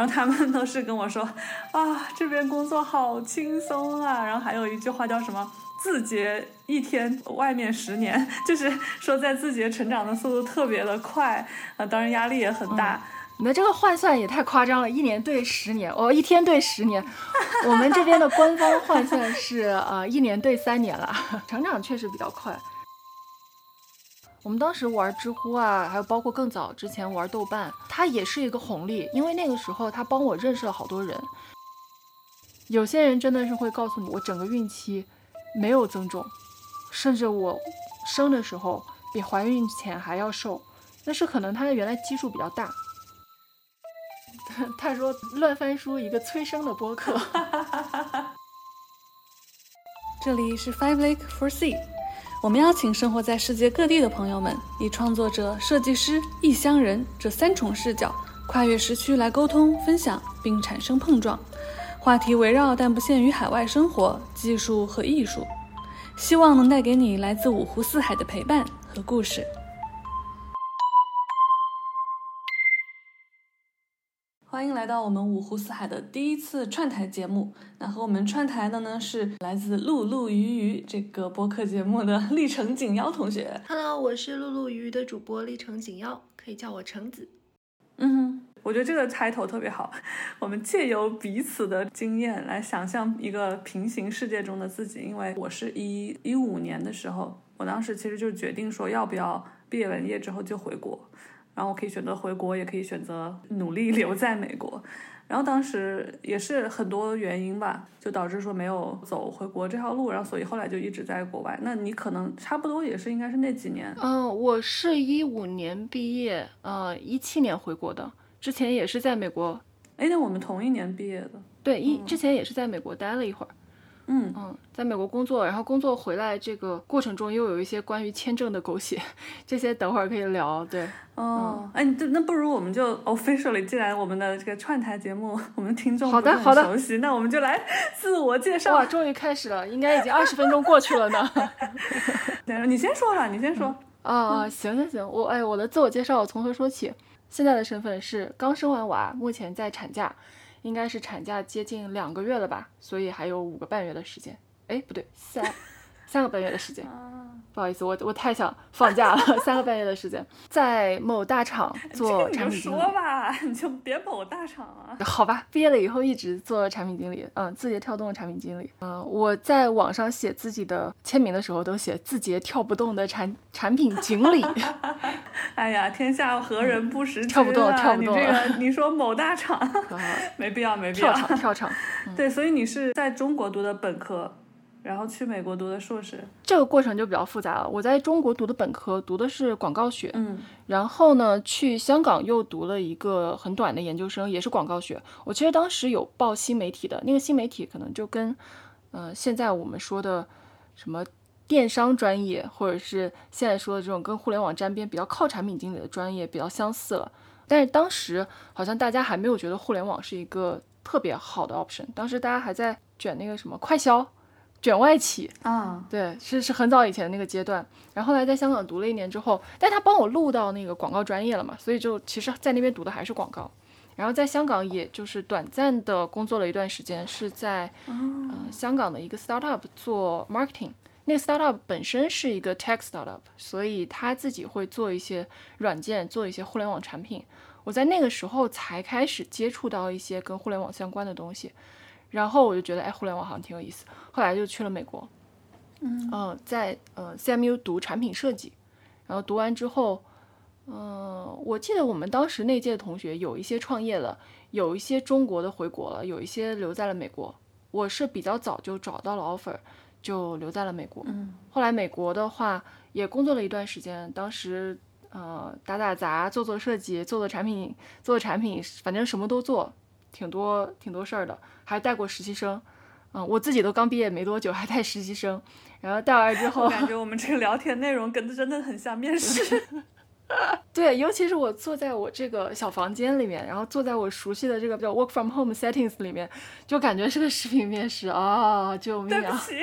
然后他们都是跟我说 啊，这边工作好轻松啊。然后还有一句话叫什么“字节一天，外面十年”，就是说在字节成长的速度特别的快，啊，当然压力也很大。你的这个换算也太夸张了，一年对十年，哦，一天对十年。我们这边的官方换算是呃一年对三年了，成长确实比较快。我们当时玩知乎啊，还有包括更早之前玩豆瓣，它也是一个红利，因为那个时候它帮我认识了好多人。有些人真的是会告诉你，我整个孕期没有增重，甚至我生的时候比怀孕前还要瘦，那是可能他原来基数比较大。他说：“乱翻书，一个催生的播客。这里是 Five Lake for Sea，我们邀请生活在世界各地的朋友们，以创作者、设计师、异乡人这三重视角，跨越时区来沟通、分享，并产生碰撞。话题围绕但不限于海外生活、技术和艺术，希望能带给你来自五湖四海的陪伴和故事。”欢迎来到我们五湖四海的第一次串台节目。那和我们串台的呢是来自《陆陆鱼鱼》这个播客节目的历程景妖同学。Hello，我是陆陆鱼鱼的主播历程景妖，可以叫我橙子。嗯，我觉得这个开头特别好。我们借由彼此的经验来想象一个平行世界中的自己。因为我是一一五年的时候，我当时其实就决定说要不要毕业完业之后就回国。然后我可以选择回国，也可以选择努力留在美国。然后当时也是很多原因吧，就导致说没有走回国这条路。然后所以后来就一直在国外。那你可能差不多也是应该是那几年。嗯，我是一五年毕业，呃，一七年回国的。之前也是在美国。哎，那我们同一年毕业的。对，一之前也是在美国待了一会儿。嗯嗯嗯，在美国工作，然后工作回来这个过程中又有一些关于签证的狗血，这些等会儿可以聊。对，哦，哎，那那不如我们就 officially，既然我们的这个串台节目，我们听众好的好的熟悉，那我们就来 自我介绍。哇，终于开始了，应该已经二十分钟过去了呢。你先说吧，你先说。啊啊，行行行，我哎，我的自我介绍我从何说起？现在的身份是刚生完娃，目前在产假。应该是产假接近两个月了吧，所以还有五个半月的时间。哎，不对，三三个半月的时间。不好意思，我我太想放假了，三个半月的时间，在某大厂 做产品经理。说吧，你就别某大厂啊。好吧，毕业了以后一直做产品经理，嗯，字节跳动的产品经理。嗯，我在网上写自己的签名的时候都写字节跳不动的产产品经理。哎呀，天下何人不识跳不动，跳不动。你这个，你说某大厂，没必要，没必要。跳场，跳场。对，所以你是在中国读的本科。然后去美国读的硕士，这个过程就比较复杂了。我在中国读的本科，读的是广告学，嗯，然后呢，去香港又读了一个很短的研究生，也是广告学。我其实当时有报新媒体的那个新媒体，可能就跟，呃，现在我们说的什么电商专业，或者是现在说的这种跟互联网沾边、比较靠产品经理的专业比较相似了。但是当时好像大家还没有觉得互联网是一个特别好的 option，当时大家还在卷那个什么快销。卷外企啊，对，是是很早以前的那个阶段。然后来在香港读了一年之后，但他帮我录到那个广告专业了嘛，所以就其实在那边读的还是广告。然后在香港也就是短暂的工作了一段时间，是在呃香港的一个 startup 做 marketing。那个 startup 本身是一个 tech startup，所以他自己会做一些软件，做一些互联网产品。我在那个时候才开始接触到一些跟互联网相关的东西。然后我就觉得，哎，互联网好像挺有意思。后来就去了美国，嗯，在呃 CMU 读产品设计。然后读完之后，嗯，我记得我们当时那届的同学有一些创业了，有一些中国的回国了，有一些留在了美国。我是比较早就找到了 offer，就留在了美国。嗯，后来美国的话也工作了一段时间，当时呃打打杂，做做设计，做做产品，做做产品，反正什么都做。挺多挺多事儿的，还带过实习生，嗯，我自己都刚毕业没多久，还带实习生，然后带完之后，感觉我们这个聊天内容跟的真的很像面试，对，尤其是我坐在我这个小房间里面，然后坐在我熟悉的这个叫 work from home settings 里面，就感觉是个视频面试啊，救命啊！对不起，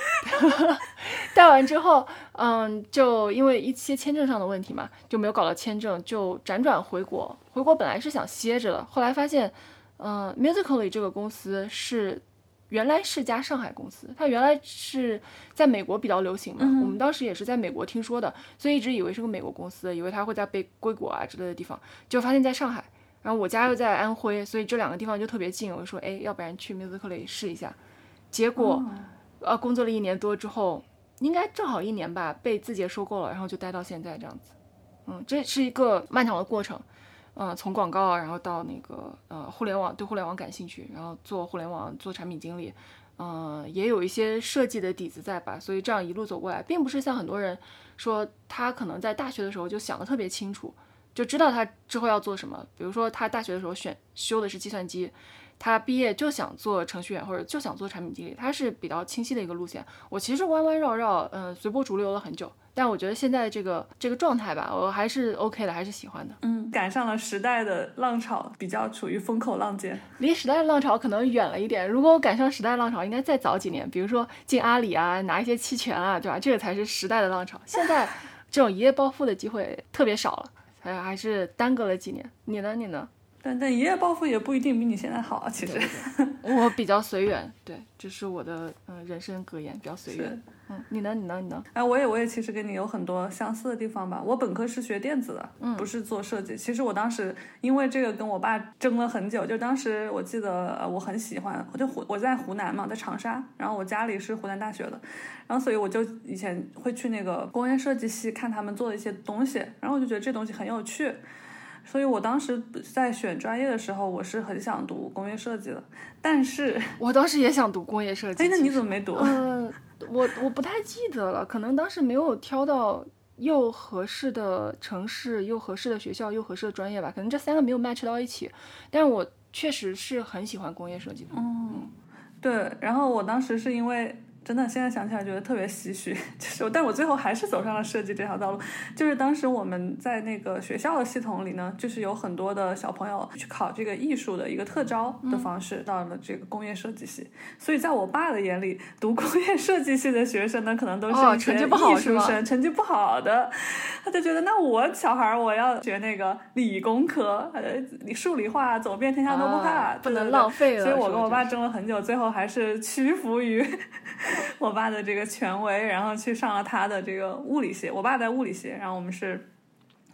带完之后，嗯，就因为一些签证上的问题嘛，就没有搞到签证，就辗转回国。回国本来是想歇着的，后来发现，嗯，Musically 这个公司是原来是家上海公司，它原来是在美国比较流行嘛，我们当时也是在美国听说的，所以一直以为是个美国公司，以为它会在被硅谷啊之类的地方，就发现在上海。然后我家又在安徽，所以这两个地方就特别近。我就说，哎，要不然去 Musically 试一下。结果，呃，工作了一年多之后。应该正好一年吧，被字节收购了，然后就待到现在这样子。嗯，这是一个漫长的过程。嗯，从广告然后到那个呃互联网，对互联网感兴趣，然后做互联网做产品经理，嗯，也有一些设计的底子在吧。所以这样一路走过来，并不是像很多人说他可能在大学的时候就想的特别清楚，就知道他之后要做什么。比如说他大学的时候选修的是计算机。他毕业就想做程序员，或者就想做产品经理，他是比较清晰的一个路线。我其实弯弯绕绕，嗯，随波逐流了很久，但我觉得现在这个这个状态吧，我还是 OK 的，还是喜欢的。嗯，赶上了时代的浪潮，比较处于风口浪尖，离时代的浪潮可能远了一点。如果我赶上时代浪潮，应该再早几年，比如说进阿里啊，拿一些期权啊，对吧？这个才是时代的浪潮。现在 这种一夜暴富的机会特别少了，还还是耽搁了几年。你呢？你呢？但但一夜暴富也不一定比你现在好啊，其实。我比较随缘，对，这是我的嗯人生格言，比较随缘。嗯，你呢？你呢？你呢？哎，我也我也其实跟你有很多相似的地方吧。我本科是学电子的，嗯，不是做设计。其实我当时因为这个跟我爸争了很久，就当时我记得我很喜欢，我就湖我在湖南嘛，在长沙，然后我家里是湖南大学的，然后所以我就以前会去那个工业设计系看他们做的一些东西，然后我就觉得这东西很有趣。所以我当时在选专业的时候，我是很想读工业设计的，但是 我当时也想读工业设计。哎，那你怎么没读？嗯，我我不太记得了，可能当时没有挑到又合适的城市、又合适的学校、又合适的专业吧，可能这三个没有 match 到一起。但是我确实是很喜欢工业设计的。嗯，对。然后我当时是因为。真的，现在想起来觉得特别唏嘘，就是，但我最后还是走上了设计这条道路。就是当时我们在那个学校的系统里呢，就是有很多的小朋友去考这个艺术的一个特招的方式，到了这个工业设计系。所以在我爸的眼里，读工业设计系的学生呢，可能都是成绩不好艺术生，成绩不好的。他就觉得，那我小孩我要学那个理工科，呃，数理化走遍天下都不怕，不能浪费了。所以我跟我爸争了很久，最后还是屈服于。我爸的这个权威，然后去上了他的这个物理系。我爸在物理系，然后我们是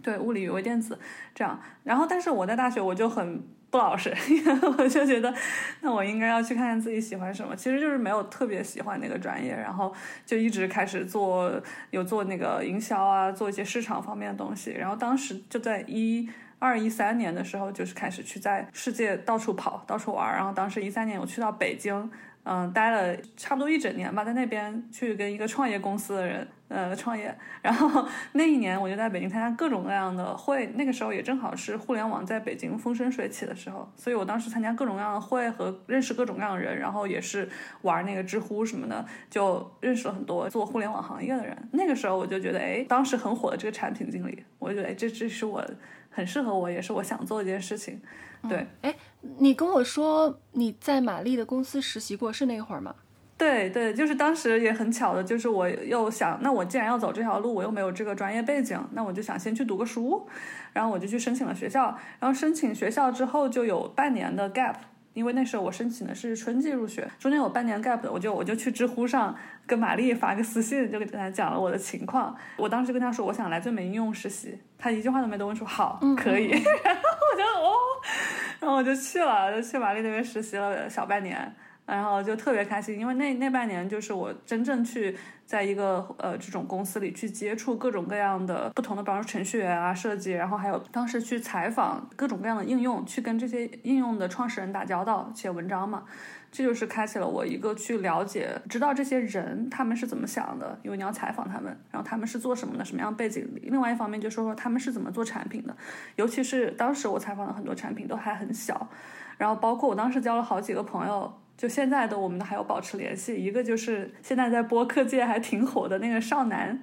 对物理与微电子这样。然后，但是我在大学我就很不老实，我就觉得那我应该要去看看自己喜欢什么。其实就是没有特别喜欢那个专业，然后就一直开始做，有做那个营销啊，做一些市场方面的东西。然后当时就在一二一三年的时候，就是开始去在世界到处跑，到处玩。然后当时一三年我去到北京。嗯，待了差不多一整年吧，在那边去跟一个创业公司的人，呃，创业。然后 那一年我就在北京参加各种各样的会，那个时候也正好是互联网在北京风生水起的时候，所以我当时参加各种各样的会和认识各种各样的人，然后也是玩那个知乎什么的，就认识了很多做互联网行业的人。那个时候我就觉得，哎，当时很火的这个产品经理，我就觉得，这这是我很适合我，也是我想做的一件事情。对，哎，你跟我说你在玛丽的公司实习过，是那会儿吗？对对，就是当时也很巧的，就是我又想，那我既然要走这条路，我又没有这个专业背景，那我就想先去读个书，然后我就去申请了学校，然后申请学校之后就有半年的 gap，因为那时候我申请的是春季入学，中间有半年 gap 的，我就我就去知乎上跟玛丽发个私信，就跟他讲了我的情况，我当时跟他说我想来最美应用实习，他一句话都没多问说好，可以，然后我就哦。然后我就去了，就去玛丽那边实习了小半年，然后就特别开心，因为那那半年就是我真正去在一个呃这种公司里去接触各种各样的不同的，比方说程序员啊、设计，然后还有当时去采访各种各样的应用，去跟这些应用的创始人打交道，写文章嘛。这就是开启了我一个去了解、知道这些人他们是怎么想的，因为你要采访他们，然后他们是做什么的，什么样背景。另外一方面就说说他们是怎么做产品的，尤其是当时我采访的很多产品都还很小，然后包括我当时交了好几个朋友，就现在的我们都还有保持联系。一个就是现在在播客界还挺火的那个少男，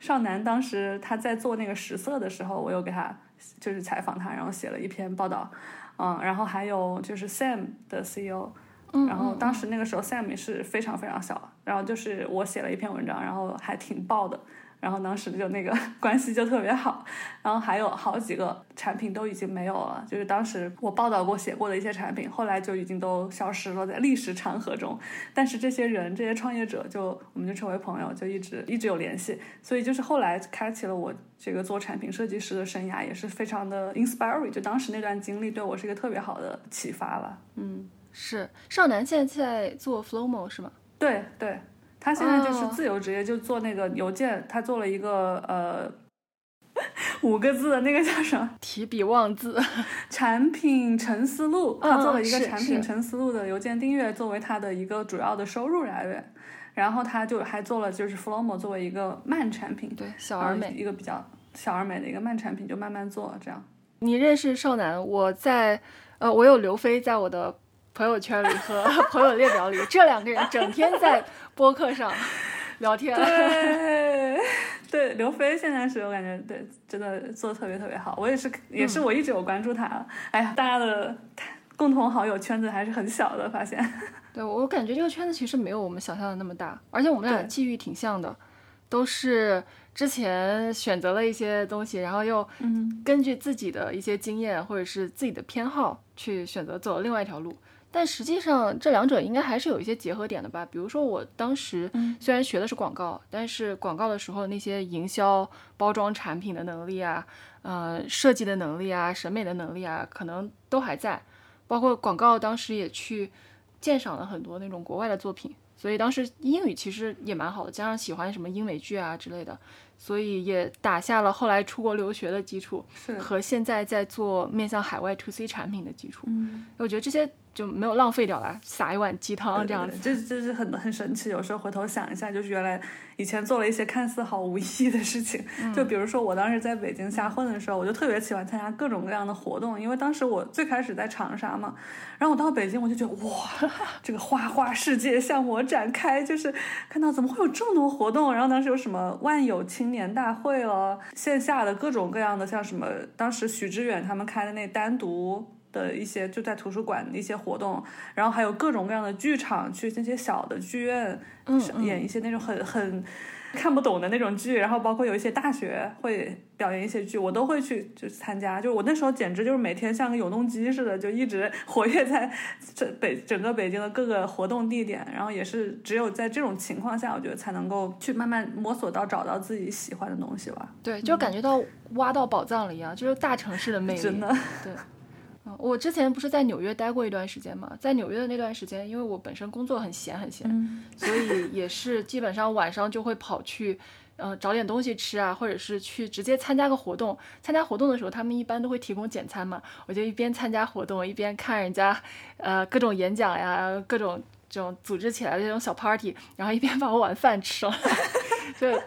少男当时他在做那个实色的时候，我有给他就是采访他，然后写了一篇报道，嗯，然后还有就是 Sam 的 CEO。嗯然后当时那个时候 Sam 也是非常非常小，然后就是我写了一篇文章，然后还挺爆的，然后当时就那个 关系就特别好，然后还有好几个产品都已经没有了，就是当时我报道过写过的一些产品，后来就已经都消失了在历史长河中，但是这些人这些创业者就我们就成为朋友，就一直一直有联系，所以就是后来开启了我这个做产品设计师的生涯，也是非常的 inspiring，就当时那段经历对我是一个特别好的启发了，嗯。是。少南现在在做 Flowmo 是吗？对对，他现在就是哦自由职业，就做那个邮件，他做了一个呃五个字的那个叫什么提笔忘字，产品沉思录，嗯他做了一个产品是沉思录的邮件订阅作为他的一个主要的收入来源，然后他就还做了就是 Flowmo 作为一个慢产品，对，小呃而美。一个比较小而美的一个慢产品，就慢慢做这样。你认识少南，我在呃，我有刘飞在我的朋友圈里和 朋友列表里，这两个人整天在播客上聊天。对 对，刘飞现在是我感觉对，真的做的特别特别好。我也是，也是我一直有关注他。哎呀，大家的共同好友圈子还是很小的，发现。对我感觉这个圈子其实没有我们想象的那么大，而且我们俩对际遇挺像的，都是之前选择了一些东西，然后又嗯根据自己的一些经验或者是自己的偏好去选择走另外一条路。但实际上，这两者应该还是有一些结合点的吧。比如说，我当时嗯虽然学的是广告，但是广告的时候那些营销、包装产品的能力啊，呃，设计的能力啊，审美的能力啊，可能都还在。包括广告，当时也去鉴赏了很多那种国外的作品，所以当时英语其实也蛮好的，加上喜欢什么英美剧啊之类的，所以也打下了后来出国留学的基础，和现在在做面向海外 to C 产品的基础。嗯，我觉得这些就没有浪费掉了，撒一碗鸡汤这样子。对，对对这这是很很神奇。有时候回头想一下，就是原来以前做了一些看似毫无意义的事情。嗯就比如说我当时在北京瞎混的时候，我就特别喜欢参加各种各样的活动，因为当时我最开始在长沙嘛，然后我到北京我就觉得哇，这个花花世界向我展开，就是看到怎么会有这么多活动。然后当时有什么万有青年大会了，线下的各种各样的，像什么当时许知远他们开的那单独。的一些就在图书馆的一些活动，然后还有各种各样的剧场，去那些小的剧院，嗯演一些那种很很看不懂的那种剧，然后包括有一些大学会表演一些剧，我都会去就是参加。就是我那时候简直就是每天像个永动机似的，就一直 活跃在这北整个北京的各个活动地点，然后也是只有在这种情况下，我觉得才能够去慢慢摸索到找到自己喜欢的东西吧。对，就感觉到挖到宝藏了一样，就是大城市的魅力。真的，对。嗯，我之前不是在纽约待过一段时间嘛，在纽约的那段时间，因为我本身工作很闲很闲，嗯所以也是基本上晚上就会跑去，呃，找点东西吃啊，或者是去直接参加个活动。参加活动的时候，他们一般都会提供简餐嘛，我就一边参加活动，一边看人家，呃，各种演讲呀，各种这种组织起来的这种小 party，然后一边把我晚饭吃了，就。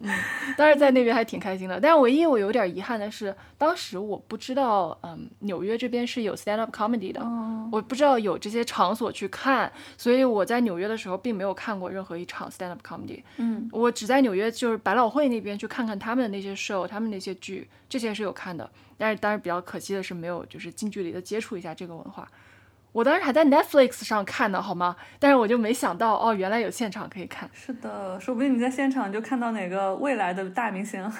嗯，当时在那边还挺开心的，但是唯一我有点遗憾的是，当时我不知道，嗯，纽约这边是有 stand up comedy 的，哦，我不知道有这些场所去看，所以我在纽约的时候并没有看过任何一场 stand up comedy。嗯我只在纽约就是百老汇那边去看看他们的那些 show，他们那些剧，这些是有看的。但是当然比较可惜的是没有就是近距离的接触一下这个文化。我当时还在 Netflix 上看的，好吗？但是我就没想到哦，原来有现场可以看。是的，说不定你在现场就看到哪个未来的大明星。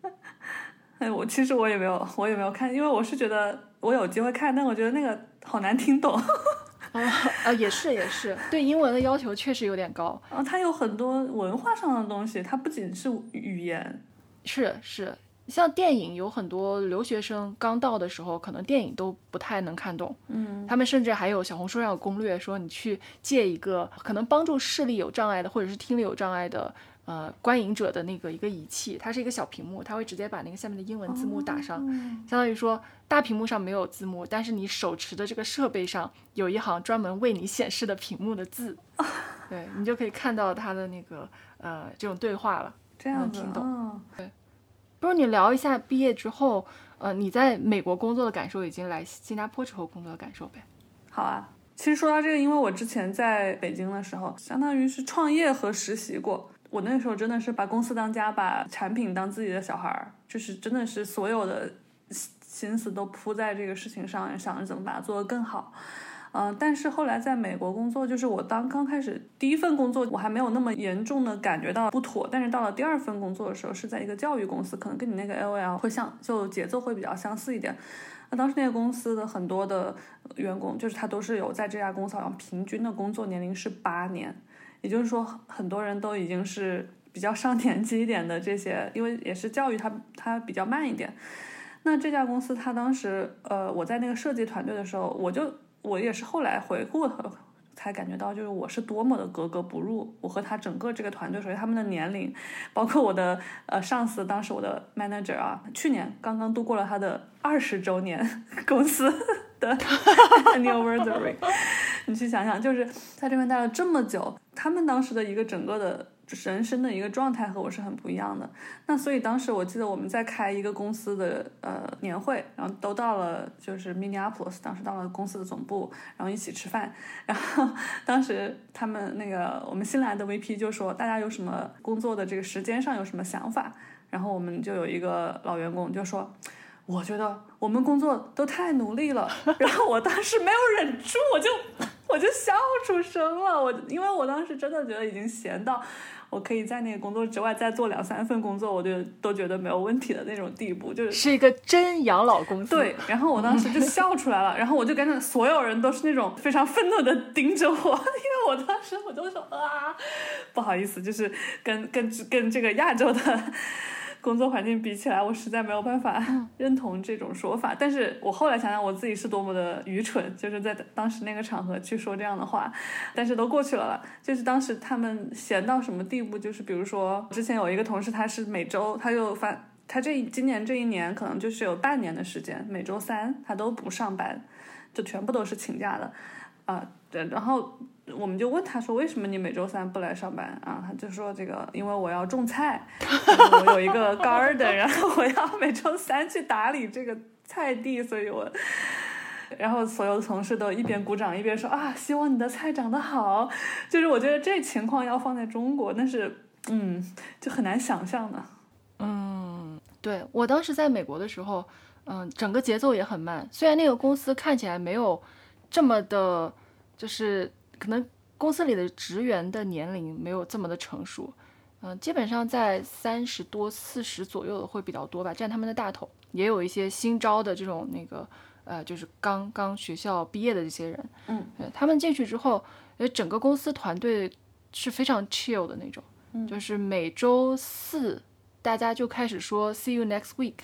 哎，我其实我也没有，我也没有看，因为我是觉得我有机会看，但我觉得那个好难听懂。哦，啊，也是也是，对英文的要求确实有点高。然后它有很多文化上的东西，它不仅是语言。是是，像电影有很多留学生刚到的时候，可能电影都不太能看懂。嗯。他们甚至还有小红书上有攻略，说你去借一个可能帮助视力有障碍的或者是听力有障碍的呃观影者的那个一个仪器，它是一个小屏幕，它会直接把那个下面的英文字幕打上，相当于说大屏幕上没有字幕，但是你手持的这个设备上有一行专门为你显示的屏幕的字，对你就可以看到它的那个呃这种对话了。这样听懂。哦不如你聊一下毕业之后，呃，你在美国工作的感受，以及来新加坡之后工作的感受呗？好啊。其实说到这个，因为我之前在北京的时候，相当于是创业和实习过。我那时候真的是把公司当家，把产品当自己的小孩儿，就是真的是所有的心思都扑在这个事情上，想着怎么把它做得更好。嗯，但是后来在美国工作，就是我当刚开始第一份工作，我还没有那么严重的感觉到不妥。但是到了第二份工作的时候，是在一个教育公司，可能跟你那个 L O L 会像，就节奏会比较相似一点。那当时那个公司的很多的员工，就是他都是有在这家公司好像平均的工作年龄是八年，也就是说很多人都已经是比较上年纪一点的这些，因为也是教育它它比较慢一点。那这家公司，他当时，呃，我在那个设计团队的时候，我就我也是后来回顾才感觉到，就是我是多么的格格不入。我和他整个这个团队，首先他们的年龄，包括我的呃上司，当时我的 manager 啊，去年刚刚度过了他的二十周年公司的 anniversary。你去想想，就是在这边待了这么久，他们当时的一个整个的。人生的一个状态和我是很不一样的。那所以当时我记得我们在开一个公司的呃年会，然后都到了就是 Minneapolis，当时到了公司的总部，然后一起吃饭。然后当时他们那个我们新来的 VP 就说大家有什么工作的这个时间上有什么想法？然后我们就有一个老员工就说，我觉得我们工作都太努力了。然后我当时没有忍住，我就我就笑出声了。我因为我当时真的觉得已经闲到。我可以在那个工作之外再做两三份工作，我就都觉得没有问题的那种地步，就是是一个真养老公司。对，然后我当时就 笑出来了，然后我就感觉所有人都是那种非常愤怒的盯着我，因为我当时我就说啊，不好意思，就是跟跟跟这个亚洲的。工作环境比起来，我实在没有办法 认同这种说法。但是我后来想想，我自己是多么的愚蠢，就是在当时那个场合去说这样的话。但是都过去了了。就是当时他们闲到什么地步，就是比如说之前有一个同事，他是每周他就发，他这今年这一年可能就是有半年的时间，每周三他都不上班，就全部都是请假的。啊，对，然后我们就问他说：“为什么你每周三不来上班啊？”他就说：“这个因为我要种菜，我有一个 garden，然后我要每周三去打理这个菜地，所以我……然后所有的同事都一边鼓掌一边说：啊，希望你的菜长得好。就是我觉得这情况要放在中国，那是嗯，就很难想象的。嗯，对我当时在美国的时候，嗯，整个节奏也很慢，虽然那个公司看起来没有。这么的，就是可能公司里的职员的年龄没有这么的成熟，嗯，基本上在三十多、四十左右的会比较多吧，占他们的大头。也有一些新招的这种那个，呃，就是刚刚学校毕业的这些人，嗯，他们进去之后，呃，整个公司团队是非常 chill 的那种，就是每周四大家就开始说 see you next week，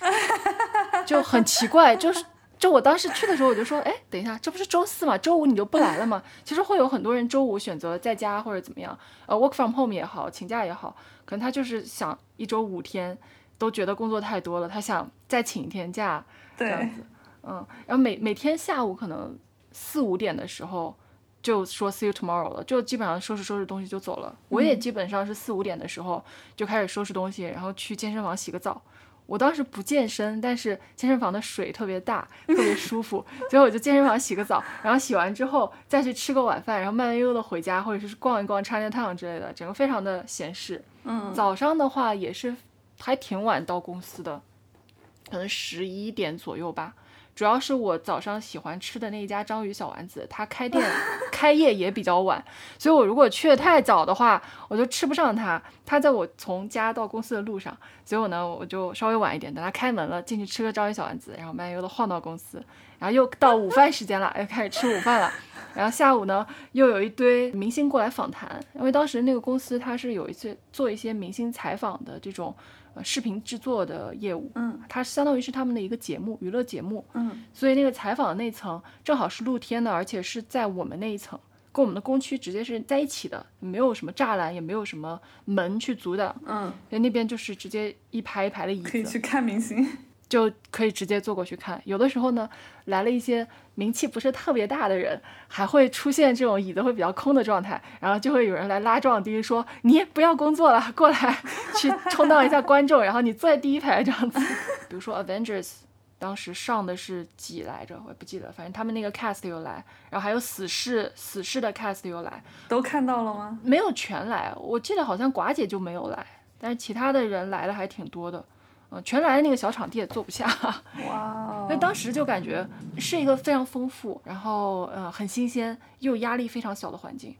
就很奇怪，就是。就我当时去的时候，我就说，哎，等一下，这不是周四吗？周五你就不来了吗？其实会有很多人周五选择在家或者怎么样，呃，work from home 也好，请假也好，可能他就是想一周五天都觉得工作太多了，他想再请一天假，这样子，嗯，然后每每天下午可能四五点的时候就说 see you tomorrow 了，就基本上收拾收拾东西就走了。我也基本上是四五点的时候就开始收拾东西，然后去健身房洗个澡。我当时不健身，但是健身房的水特别大，特别舒服，所以我就健身房洗个澡，然后洗完之后再去吃个晚饭，然后慢慢悠悠的回家，或者是逛一逛 Chinatown 之类的，整个非常的闲适。嗯，早上的话也是还挺晚到公司的，可能十一点左右吧。主要是我早上喜欢吃的那一家章鱼小丸子，它开店开业也比较晚，所以我如果去的太早的话，我就吃不上它。它在我从家到公司的路上，所以我呢我就稍微晚一点，等它开门了进去吃个章鱼小丸子，然后慢悠悠的晃到公司，然后又到午饭时间了，又开始吃午饭了。然后下午呢又有一堆明星过来访谈，因为当时那个公司它是有一些做一些明星采访的这种。呃，视频制作的业务，嗯，它相当于是他们的一个节目，娱乐节目，嗯，所以那个采访的那层正好是露天的，而且是在我们那一层，跟我们的工区直接是在一起的，没有什么栅栏，也没有什么门去阻挡，嗯，所以那边就是直接一排一排的椅子，可以去看明星。就可以直接坐过去看。有的时候呢，来了一些名气不是特别大的人，还会出现这种椅子会比较空的状态，然后就会有人来拉壮丁，说你不要工作了，过来去充当一下观众，然后你坐在第一排这样子。比如说 Avengers，当时上的是几来着，我也不记得，反正他们那个 cast 又来，然后还有死侍，死侍的 cast 又来，都看到了吗？没有全来，我记得好像寡姐就没有来，但是其他的人来的还挺多的。呃，全来的那个小场地也坐不下。哇，所以当时就感觉是一个非常丰富，然后呃很新鲜又压力非常小的环境，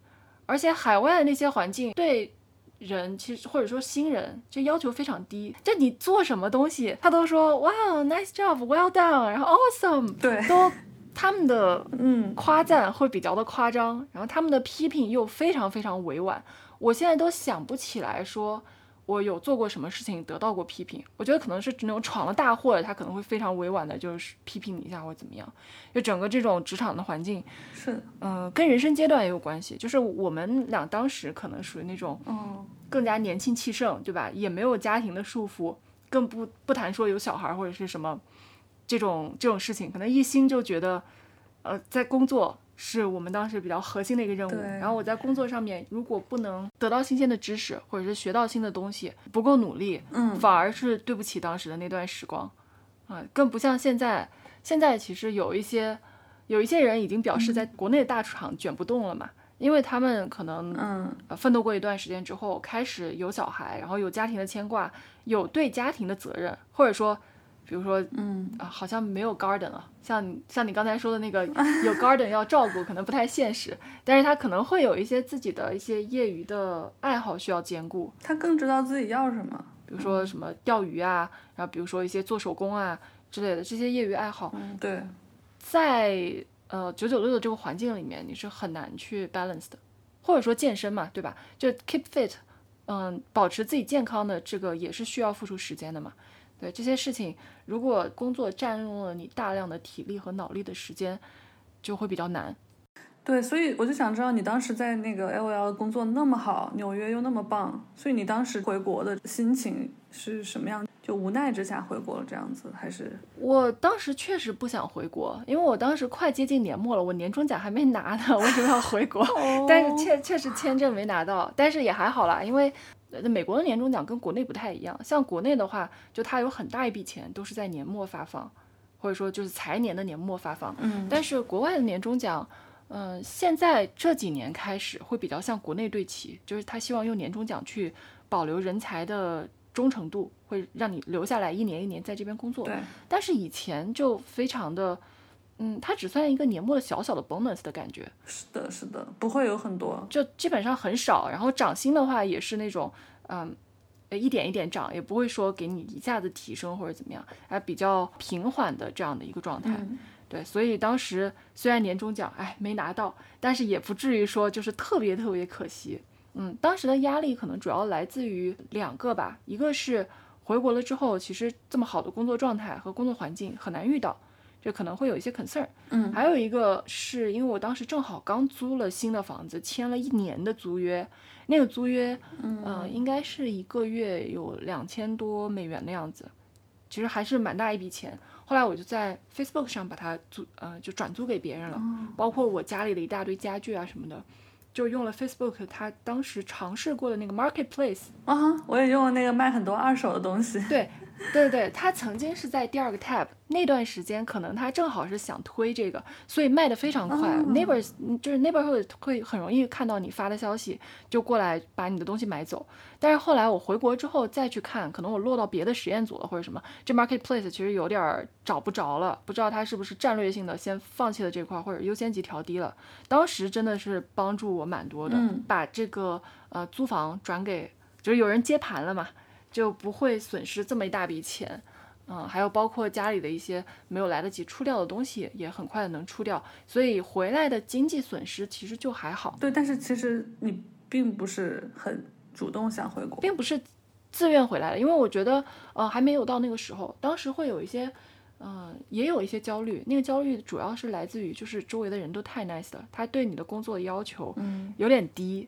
而且海外的那些环境对人其实或者说新人就要求非常低，就你做什么东西，他都说哇 nice job，well done，然后 awesome，对，都他们的 嗯，夸赞会比较的夸张，然后他们的批评又非常非常委婉，我现在都想不起来说。我有做过什么事情得到过批评？我觉得可能是那种闯了大祸的，他可能会非常委婉的，就是批评你一下或者怎么样。就整个这种职场的环境，是，嗯、跟人生阶段也有关系。就是我们俩当时可能属于那种嗯，更加年轻气盛，对吧？也没有家庭的束缚，更不不谈说有小孩或者是什么这种这种事情，可能一心就觉得，呃，在工作是我们当时比较核心的一个任务。然后我在工作上面，如果不能得到新鲜的知识，或者是学到新的东西，不够努力，嗯，反而是对不起当时的那段时光，啊、更不像现在。现在其实有一些有一些人已经表示，在国内的大厂卷不动了嘛，因为他们可能嗯，呃奋斗过一段时间之后，开始有小孩，然后有家庭的牵挂，有对家庭的责任，或者说，比如说嗯，啊、好像没有 garden 了，像你像你刚才说的那个有 garden 要照顾，可能不太现实，但是他可能会有一些自己的一些业余的爱好需要兼顾，他更知道自己要什么，比如说什么钓鱼啊，然后比如说一些做手工啊之类的这些业余爱好，嗯，对，在呃九九六的这个环境里面，你是很难去 balance 的，或者说健身嘛，对吧？就 keep fit，嗯，保持自己健康的这个也是需要付出时间的嘛。对这些事情，如果工作占用了你大量的体力和脑力的时间，就会比较难。对，所以我就想知道你当时在那个 L O L 工作那么好，纽约又那么棒，所以你当时回国的心情是什么样？就无奈之下回国了这样子，还是我当时确实不想回国，因为我当时快接近年末了，我年终奖还没拿呢，为什么要回国？但是确确实签证没拿到，但是也还好啦，因为呃美国的年终奖跟国内不太一样，像国内的话，就它有很大一笔钱都是在年末发放，或者说就是财年的年末发放，嗯但是国外的年终奖。嗯、现在这几年开始会比较像国内对齐，就是他希望用年终奖去保留人才的忠诚度，会让你留下来一年一年在这边工作。对，但是以前就非常的，嗯，它只算一个年末的小小的 bonus 的感觉，是的，是的，不会有很多，就基本上很少。然后涨薪的话也是那种，嗯，呃一点一点涨，也不会说给你一下子提升或者怎么样，还比较平缓的这样的一个状态。嗯对，所以当时虽然年终奖哎没拿到，但是也不至于说就是特别特别可惜。嗯，当时的压力可能主要来自于两个吧，一个是回国了之后，其实这么好的工作状态和工作环境很难遇到，这可能会有一些 concern。嗯。还有一个是因为我当时正好刚租了新的房子，签了一年的租约，那个租约，嗯、呃，应该是一个月有两千多美元的样子，其实还是蛮大一笔钱。后来我就在 Facebook 上把它租，呃，就转租给别人了，包括我家里的一大堆家具啊什么的，就用了 Facebook 他当时尝试过的那个 Marketplace，啊哈，我也用了那个卖很多二手的东西，对，对对他，曾经是在第二个 tab 那段时间，可能他正好是想推这个，所以卖的非常快。哦 Neighbors 嗯就是 neighborhood 会很容易看到你发的消息，就过来把你的东西买走。但是后来我回国之后再去看，可能我落到别的实验组了或者什么，这 marketplace 其实有点儿找不着了，不知道他是不是战略性的先放弃了这块儿，或者优先级调低了。当时真的是帮助我蛮多的，嗯把这个呃租房转给，就是有人接盘了嘛。就不会损失这么一大笔钱，嗯，还有包括家里的一些没有来得及出掉的东西，也很快的能出掉，所以回来的经济损失其实就还好，对，但是其实你并不是很主动想回国，并不是自愿回来的，因为我觉得呃还没有到那个时候，当时会有一些。嗯，也有一些焦虑，那个焦虑主要是来自于就是周围的人都太 nice 了，他对你的工作的要求嗯。有点低。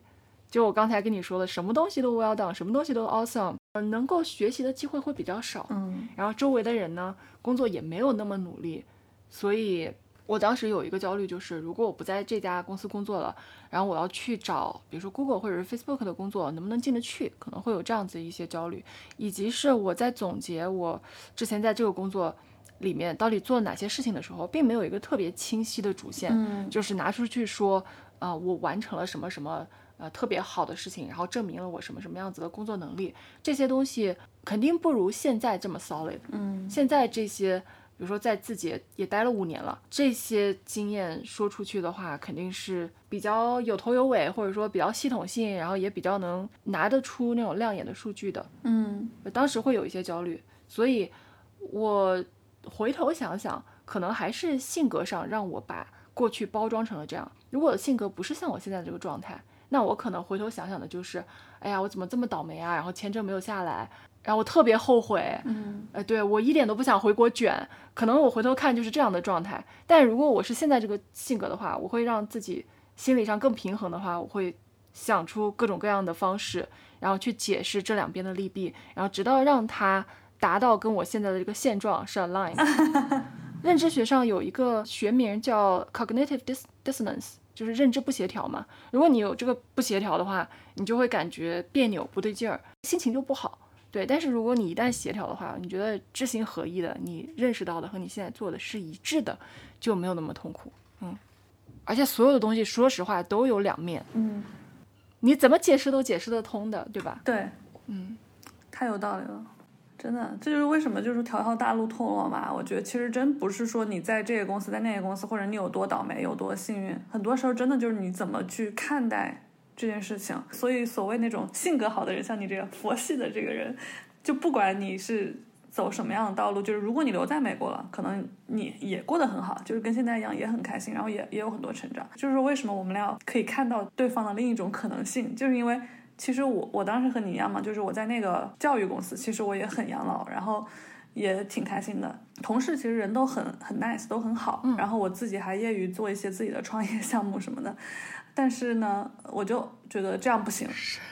就我刚才跟你说的，什么东西都 well done，什么东西都 awesome，呃能够学习的机会会比较少。嗯然后周围的人呢，工作也没有那么努力，所以我当时有一个焦虑，就是如果我不在这家公司工作了，然后我要去找，比如说 Google 或者是 Facebook 的工作，能不能进得去，可能会有这样子一些焦虑，以及是我在总结我之前在这个工作里面到底做了哪些事情的时候，并没有一个特别清晰的主线，嗯就是拿出去说，啊、我完成了什么什么。呃特别好的事情，然后证明了我什么什么样子的工作能力，这些东西肯定不如现在这么 solid。嗯现在这些，比如说在字节也待了五年了，这些经验说出去的话，肯定是比较有头有尾，或者说比较系统性，然后也比较能拿得出那种亮眼的数据的。嗯当时会有一些焦虑，所以我回头想想，可能还是性格上让我把过去包装成了这样。如果我的性格不是像我现在这个状态，那我可能回头想想的就是，哎呀，我怎么这么倒霉啊？然后签证没有下来，然后我特别后悔。嗯呃，对我一点都不想回国卷，可能我回头看就是这样的状态。但如果我是现在这个性格的话，我会让自己心理上更平衡的话，我会想出各种各样的方式，然后去解释这两边的利弊，然后直到让它达到跟我现在的这个现状是 align 的。认知学上有一个学名叫 cognitive dis dissonance，就是认知不协调嘛。如果你有这个不协调的话，你就会感觉别扭、不对劲儿，心情就不好。对，但是如果你一旦协调的话，你觉得知行合一的，你认识到的和你现在做的是一致的，就没有那么痛苦。嗯，而且所有的东西，说实话都有两面，嗯，你怎么解释都解释得通的，对吧？对，嗯，太有道理了。真的，这就是为什么就是条条大路通罗马。我觉得其实真不是说你在这个公司，在那个公司，或者你有多倒霉，有多幸运，很多时候真的就是你怎么去看待这件事情。所以所谓那种性格好的人，像你这个佛系的这个人，就不管你是走什么样的道路，就是如果你留在美国了，可能你也过得很好，就是跟现在一样也很开心，然后也也有很多成长。就是说为什么我们俩可以看到对方的另一种可能性，就是因为。其实我我当时和你一样嘛，就是我在那个教育公司，其实我也很养老，然后也挺开心的。同事其实人都很很 nice，都很好。然后我自己还业余做一些自己的创业项目什么的。但是呢，我就觉得这样不行，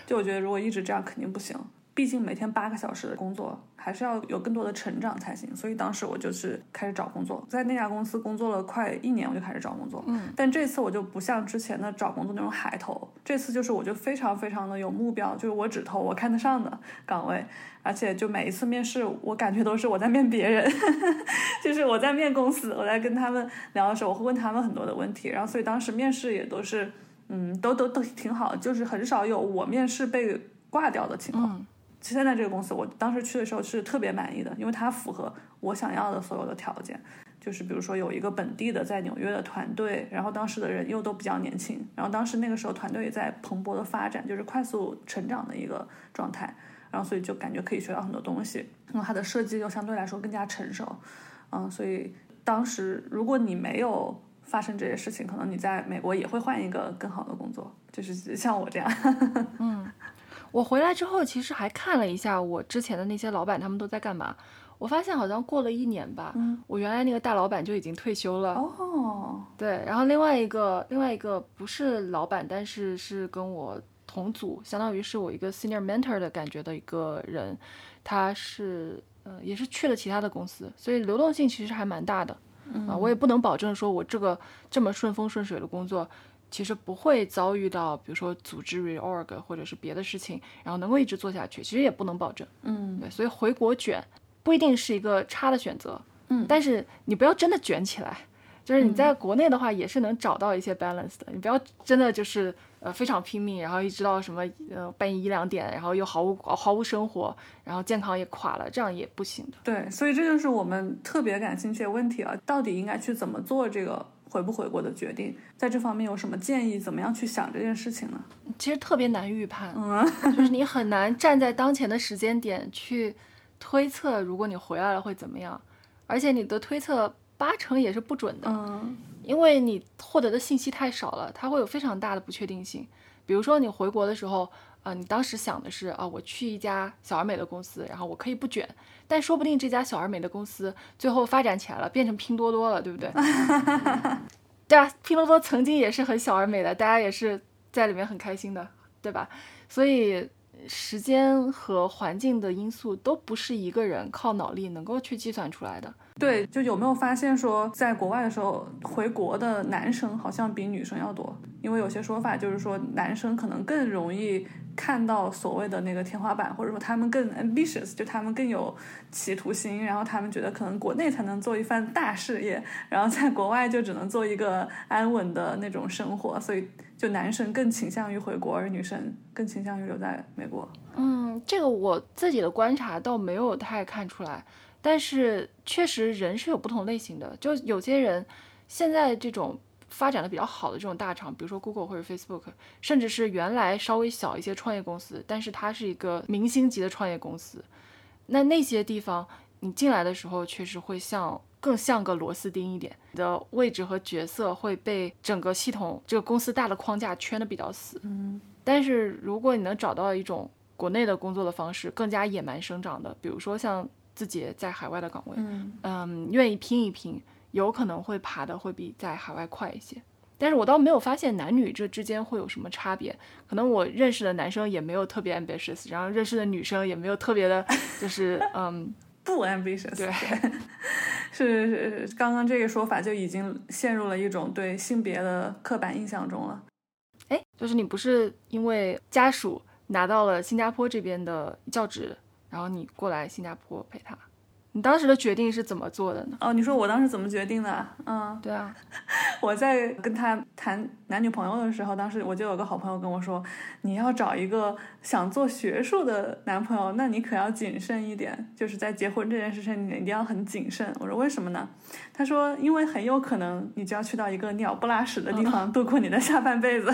就我觉得如果一直这样肯定不行。毕竟每天八个小时的工作，还是要有更多的成长才行。所以当时我就是开始找工作，在那家公司工作了快一年，我就开始找工作。嗯，但这次我就不像之前的找工作那种海投，这次就是我就非常非常的有目标，就是我只投我看得上的岗位，而且就每一次面试，我感觉都是我在面别人，就是我在面公司，我在跟他们聊的时候，我会问他们很多的问题，然后所以当时面试也都是，嗯，都都都挺好，就是很少有我面试被挂掉的情况。嗯现在这个公司，我当时去的时候是特别满意的，因为它符合我想要的所有的条件。就是比如说有一个本地的在纽约的团队，然后当时的人又都比较年轻，然后当时那个时候团队也在蓬勃的发展，就是快速成长的一个状态，然后所以就感觉可以学到很多东西。然后它的设计又相对来说更加成熟，嗯，所以当时如果你没有发生这些事情，可能你在美国也会换一个更好的工作，就是像我这样。嗯，我回来之后，其实还看了一下我之前的那些老板，他们都在干嘛。我发现好像过了一年吧，嗯我原来那个大老板就已经退休了。哦，对，然后另外一个另外一个不是老板，但是是跟我同组，相当于是我一个 senior mentor 的感觉的一个人，他是呃也是去了其他的公司，所以流动性其实还蛮大的。啊，我也不能保证说我这个这么顺风顺水的工作，其实不会遭遇到比如说组织 reorg 或者是别的事情，然后能够一直做下去，其实也不能保证。嗯对，所以回国卷不一定是一个差的选择，嗯但是你不要真的卷起来，就是你在国内的话也是能找到一些 balance 的，你不要真的就是呃非常拼命，然后一直到什么呃半夜一两点，然后又毫无毫无生活，然后健康也垮了，这样也不行的。对，所以这就是我们特别感兴趣的问题啊，到底应该去怎么做这个回不回国的决定？在这方面有什么建议？怎么样去想这件事情呢？其实特别难预判，嗯 就是你很难站在当前的时间点去推测，如果你回来了会怎么样，而且你的推测八成也是不准的。嗯因为你获得的信息太少了，它会有非常大的不确定性。比如说你回国的时候，啊、你当时想的是啊、我去一家小而美的公司，然后我可以不卷，但说不定这家小而美的公司最后发展起来了，变成拼多多了，对不对？对啊，拼多多曾经也是很小而美的，大家也是在里面很开心的，对吧？所以时间和环境的因素都不是一个人靠脑力能够去计算出来的。对，就有没有发现说，在国外的时候，回国的男生好像比女生要多？因为有些说法就是说，男生可能更容易看到所谓的那个天花板，或者说他们更 ambitious，就他们更有企图心，然后他们觉得可能国内才能做一番大事业，然后在国外就只能做一个安稳的那种生活，所以就男生更倾向于回国，而女生更倾向于留在美国。嗯，这个我自己的观察倒没有太看出来，但是确实人是有不同类型的，就有些人现在这种。发展的比较好的这种大厂，比如说 Google 或者 Facebook，甚至是原来稍微小一些创业公司，但是它是一个明星级的创业公司。那那些地方你进来的时候，确实会像更像个螺丝钉一点，你的位置和角色会被整个系统这个公司大的框架圈的比较死。嗯，但是如果你能找到一种国内的工作的方式，更加野蛮生长的，比如说像自己在海外的岗位，嗯，愿意拼一拼。有可能会爬的会比在海外快一些，但是我倒没有发现男女这之间会有什么差别。可能我认识的男生也没有特别 ambitious，然后认识的女生也没有特别的，就是嗯，不 ambitious。对，是是是，刚刚这个说法就已经陷入了一种对性别的刻板印象中了。哎，就是你不是因为家属拿到了新加坡这边的教职，然后你过来新加坡陪他？你当时的决定是怎么做的呢？哦，你说我当时怎么决定的？嗯，对啊，我在跟他谈男女朋友的时候，当时我就有个好朋友跟我说，你要找一个想做学术的男朋友，那你可要谨慎一点，就是在结婚这件事情你一定要很谨慎。我说为什么呢？他说因为很有可能你就要去到一个鸟不拉屎的地方度过你的下半辈子，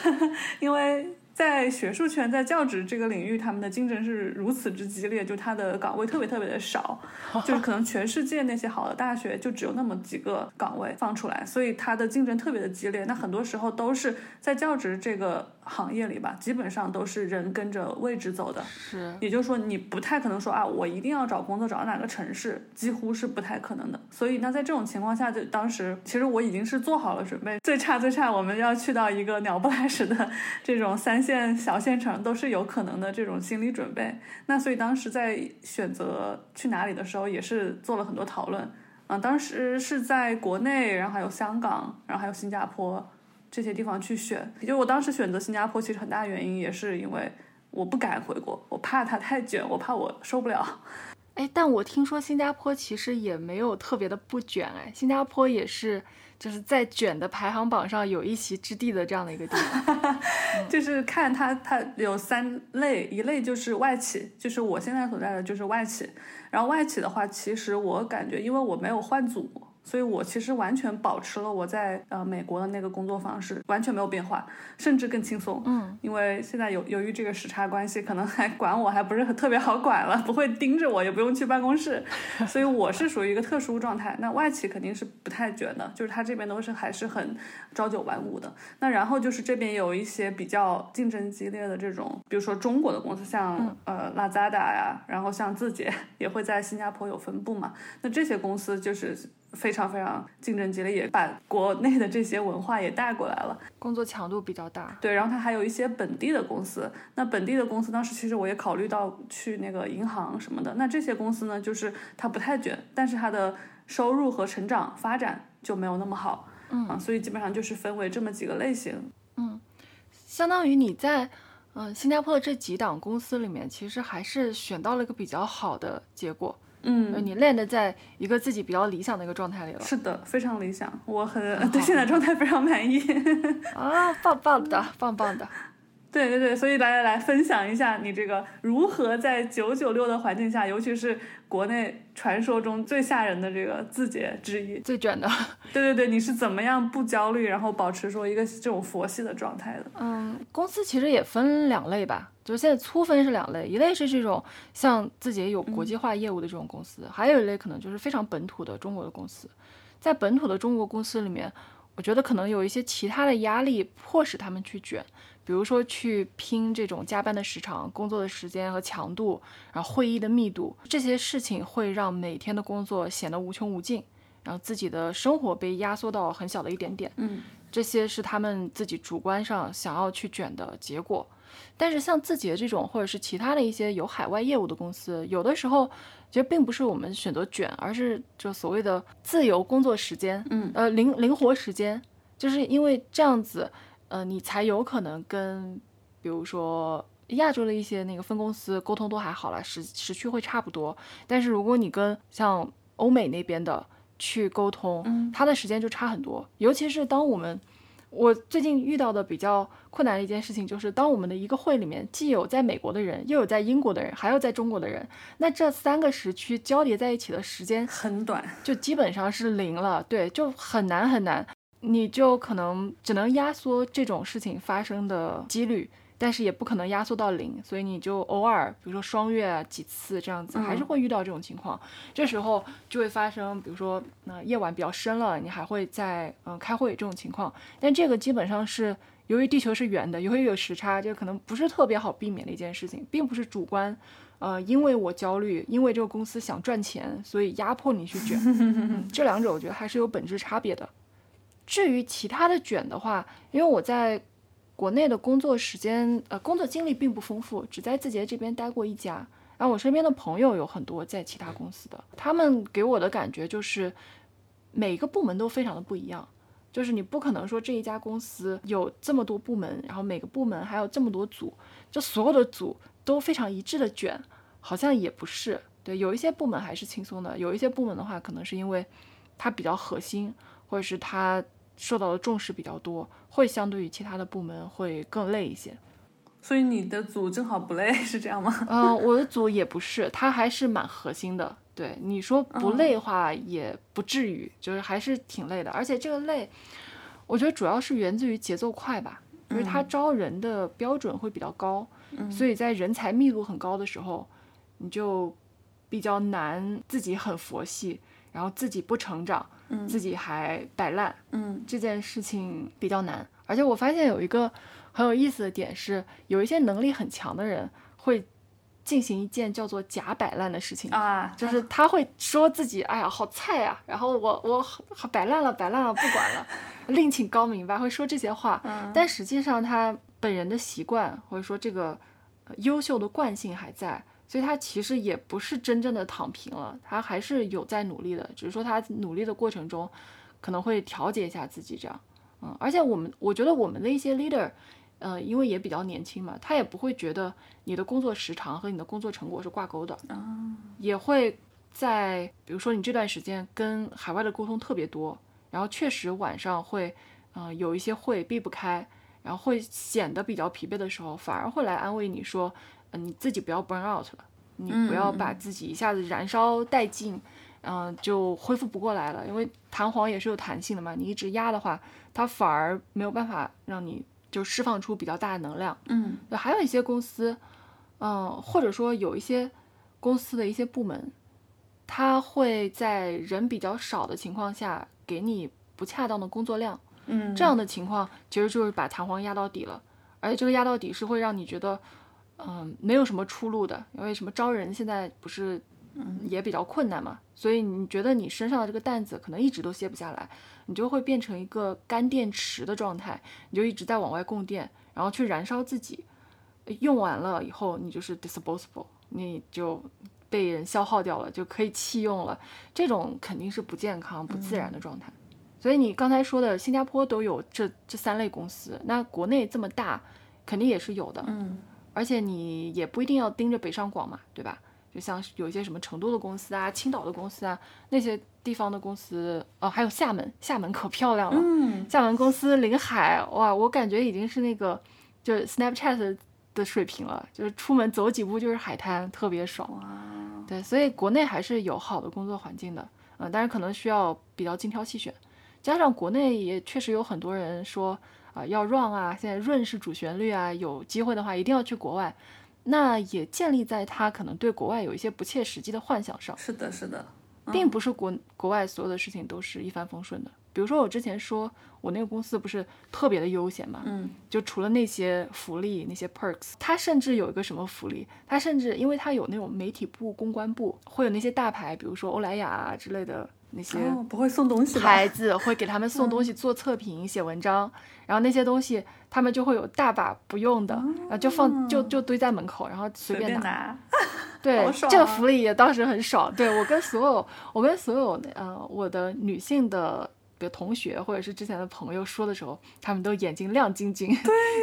因为。在学术圈，在教职这个领域，他们的竞争是如此之激烈，就他的岗位特别特别的少，就是可能全世界那些好的大学就只有那么几个岗位放出来，所以他的竞争特别的激烈。那很多时候都是在教职这个。行业里吧，基本上都是人跟着位置走的，是，也就是说你不太可能说啊，我一定要找工作找到哪个城市，几乎是不太可能的。所以那在这种情况下，就当时其实我已经是做好了准备，最差最差我们要去到一个鸟不拉屎的这种三线小县城都是有可能的这种心理准备。那所以当时在选择去哪里的时候，也是做了很多讨论啊。当时是在国内，然后还有香港，然后还有新加坡。这些地方去选，就我当时选择新加坡，其实很大原因也是因为我不敢回国，我怕它太卷，我怕我受不了。哎，但我听说新加坡其实也没有特别的不卷，哎，新加坡也是就是在卷的排行榜上有一席之地的这样的一个地方。就是看它，它有三类，一类就是外企，就是我现在所在的就是外企。然后外企的话，其实我感觉，因为我没有换组。所以我其实完全保持了我在呃美国的那个工作方式，完全没有变化，甚至更轻松。嗯，因为现在由由于这个时差关系，可能还管我还不是很特别好管了，不会盯着我，也不用去办公室，所以我是属于一个特殊状态。那外企肯定是不太卷的，就是他这边都是还是很朝九晚五的。那然后就是这边有一些比较竞争激烈的这种，比如说中国的公司，像呃 Lazada 呀，然后像字节 也会在新加坡有分部嘛。那这些公司就是。非常非常竞争激烈，也把国内的这些文化也带过来了，工作强度比较大。对，然后它还有一些本地的公司。那本地的公司当时其实我也考虑到去那个银行什么的。那这些公司呢，就是它不太卷，但是它的收入和成长发展就没有那么好。嗯，所以基本上就是分为这么几个类型。嗯，相当于你在嗯新加坡的这几档公司里面，其实还是选到了一个比较好的结果。嗯，你练的在一个自己比较理想的一个状态里了。是的，非常理想，我很 对现在状态非常满意。啊，棒棒的，棒棒的。对对对，所以来来来，分享一下你这个如何在九九六的环境下，尤其是国内传说中最吓人的这个字节之一，最卷的。对对对，你是怎么样不焦虑，然后保持说一个这种佛系的状态的？嗯，公司其实也分两类吧，就是现在粗分是两类，一类是这种像字节有国际化业务的这种公司，还有一类可能就是非常本土的中国的公司，在本土的中国公司里面，我觉得可能有一些其他的压力迫使他们去卷。比如说去拼这种加班的时长、工作的时间和强度，然后会议的密度，这些事情会让每天的工作显得无穷无尽，然后自己的生活被压缩到很小的一点点。嗯，这些是他们自己主观上想要去卷的结果。但是像字节这种，或者是其他的一些有海外业务的公司，有的时候其实并不是我们选择卷，而是就所谓的自由工作时间，嗯，呃，灵灵活时间，就是因为这样子。呃，你才有可能跟，比如说亚洲的一些那个分公司沟通都还好了，时时区会差不多。但是如果你跟像欧美那边的去沟通，嗯它的时间就差很多。尤其是当我们，我最近遇到的比较困难的一件事情，就是当我们的一个会里面既有在美国的人，又有在英国的人，还有在中国的人，那这三个时区交叠在一起的时间很短，就基本上是零了，对，就很难很难，你就可能只能压缩这种事情发生的几率，但是也不可能压缩到零，所以你就偶尔，比如说双月啊几次这样子，还是嗯会遇到这种情况。这时候就会发生，比如说，那、夜晚比较深了，你还会在嗯、开会这种情况，但这个基本上是。由于地球是圆的，由于有时差，这可能不是特别好避免的一件事情，并不是主观，呃，因为我焦虑，因为这个公司想赚钱，所以压迫你去卷。嗯这两者我觉得还是有本质差别的。至于其他的卷的话，因为我在国内的工作时间，呃，工作经历并不丰富，只在字节这边待过一家。然后我身边的朋友有很多在其他公司的，他们给我的感觉就是每个部门都非常的不一样。就是你不可能说这一家公司有这么多部门，然后每个部门还有这么多组，就所有的组都非常一致的卷，好像也不是。对，有一些部门还是轻松的，有一些部门的话，可能是因为它比较核心，或者是它受到的重视比较多，会相对于其他的部门会更累一些。所以你的组正好不累，是这样吗？嗯、我的组也不是，它还是蛮核心的。对你说不累的话，也不至于，就是还是挺累的。而且这个累，我觉得主要是源自于节奏快吧，因为它招人的标准会比较高，所以在人才密度很高的时候，你就比较难自己很佛系，然后自己不成长，自己还摆烂，嗯这件事情比较难。而且我发现有一个很有意思的点是，有一些能力很强的人会进行一件叫做假摆烂的事情。啊，就是他会说自己，哎呀，好菜啊，然后我我好摆烂了，摆烂了，不管了，另请高明吧，会说这些话。嗯但实际上他本人的习惯或者说这个呃优秀的惯性还在，所以他其实也不是真正的躺平了，他还是有在努力的，只是说他努力的过程中可能会调节一下自己这样。嗯，而且我们我觉得我们的一些 leader。呃，因为也比较年轻嘛，他也不会觉得你的工作时长和你的工作成果是挂钩的，也会在比如说你这段时间跟海外的沟通特别多，然后确实晚上会，呃，有一些会避不开，然后会显得比较疲惫的时候，反而会来安慰你说，呃，你自己不要 burn out 了，你不要把自己一下子燃烧殆尽，嗯、就恢复不过来了，因为弹簧也是有弹性的嘛，你一直压的话，它反而没有办法让你就释放出比较大的能量。嗯。对，还有一些公司，嗯、或者说有一些公司的一些部门，它会在人比较少的情况下给你不恰当的工作量，嗯，这样的情况其实就是把弹簧压到底了，而且这个压到底是会让你觉得，嗯、没有什么出路的，因为什么招人现在不是。嗯，也比较困难嘛，所以你觉得你身上的这个担子可能一直都卸不下来，你就会变成一个干电池的状态，你就一直在往外供电，然后去燃烧自己，用完了以后你就是 disposable，你就被人消耗掉了，就可以弃用了，这种肯定是不健康、不自然的状态。所以你刚才说的新加坡都有这这三类公司，那国内这么大，肯定也是有的，嗯而且你也不一定要盯着北上广嘛，对吧？就像有一些什么成都的公司啊、青岛的公司啊，那些地方的公司，哦，还有厦门，厦门可漂亮了，嗯厦门公司临海，哇，我感觉已经是那个就是 Snapchat 的水平了，就是出门走几步就是海滩，特别爽。哇，对，所以国内还是有好的工作环境的，嗯、但是可能需要比较精挑细选，加上国内也确实有很多人说啊、要 run 啊，现在 Run 是主旋律啊，有机会的话一定要去国外，那也建立在他可能对国外有一些不切实际的幻想上。是的，是的，并不是国国外所有的事情都是一帆风顺的。比如说我之前说我那个公司不是特别的悠闲嘛，嗯就除了那些福利那些 perks，它甚至有一个什么福利，它甚至因为它有那种媒体部、公关部，会有那些大牌，比如说欧莱雅啊之类的那些哦，不会送东西吧？牌子，会给他们送东西、做测评、写文章，然后那些东西他们就会有大把不用的，然后就放就就堆在门口，然后随随便拿。对，这个福利也当时很爽。对我跟所有我跟所有呃我的女性的比如同学或者是之前的朋友说的时候，他们都眼睛亮晶晶，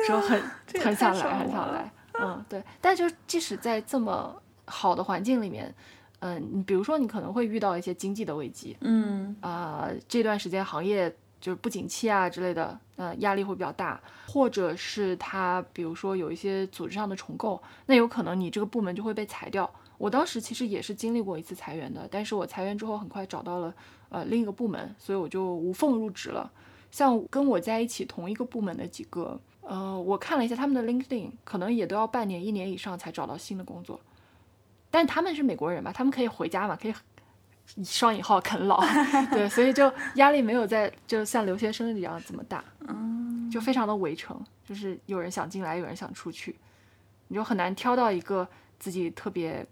说很很想来，很想来。嗯，对。但就即使在这么好的环境里面，嗯，你比如说你可能会遇到一些经济的危机，嗯啊、这段时间行业就是不景气啊之类的，呃，压力会比较大，或者是他比如说有一些组织上的重构，那有可能你这个部门就会被裁掉。我当时其实也是经历过一次裁员的，但是我裁员之后很快找到了呃另一个部门，所以我就无缝入职了。像跟我在一起同一个部门的几个，呃，我看了一下他们的 LinkedIn，可能也都要半年、一年以上才找到新的工作。但他们是美国人吧，他们可以回家嘛，可以双引号啃老，对，所以就压力没有在就像留学生一样这么大，嗯，就非常的围城，就是有人想进来，有人想出去，你就很难挑到一个自己特别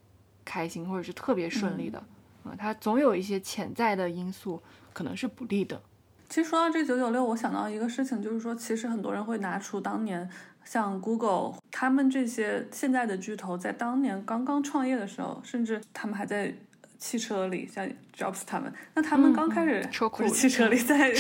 开心或者是特别顺利的，啊、它总有一些潜在的因素可能是不利的。其实说到这九九六，我想到一个事情，就是说，其实很多人会拿出当年像 Google 他们这些现在的巨头，在当年刚刚创业的时候，甚至他们还在汽车里，像 Jobs 他们，那他们刚开始、嗯车库是汽车里，在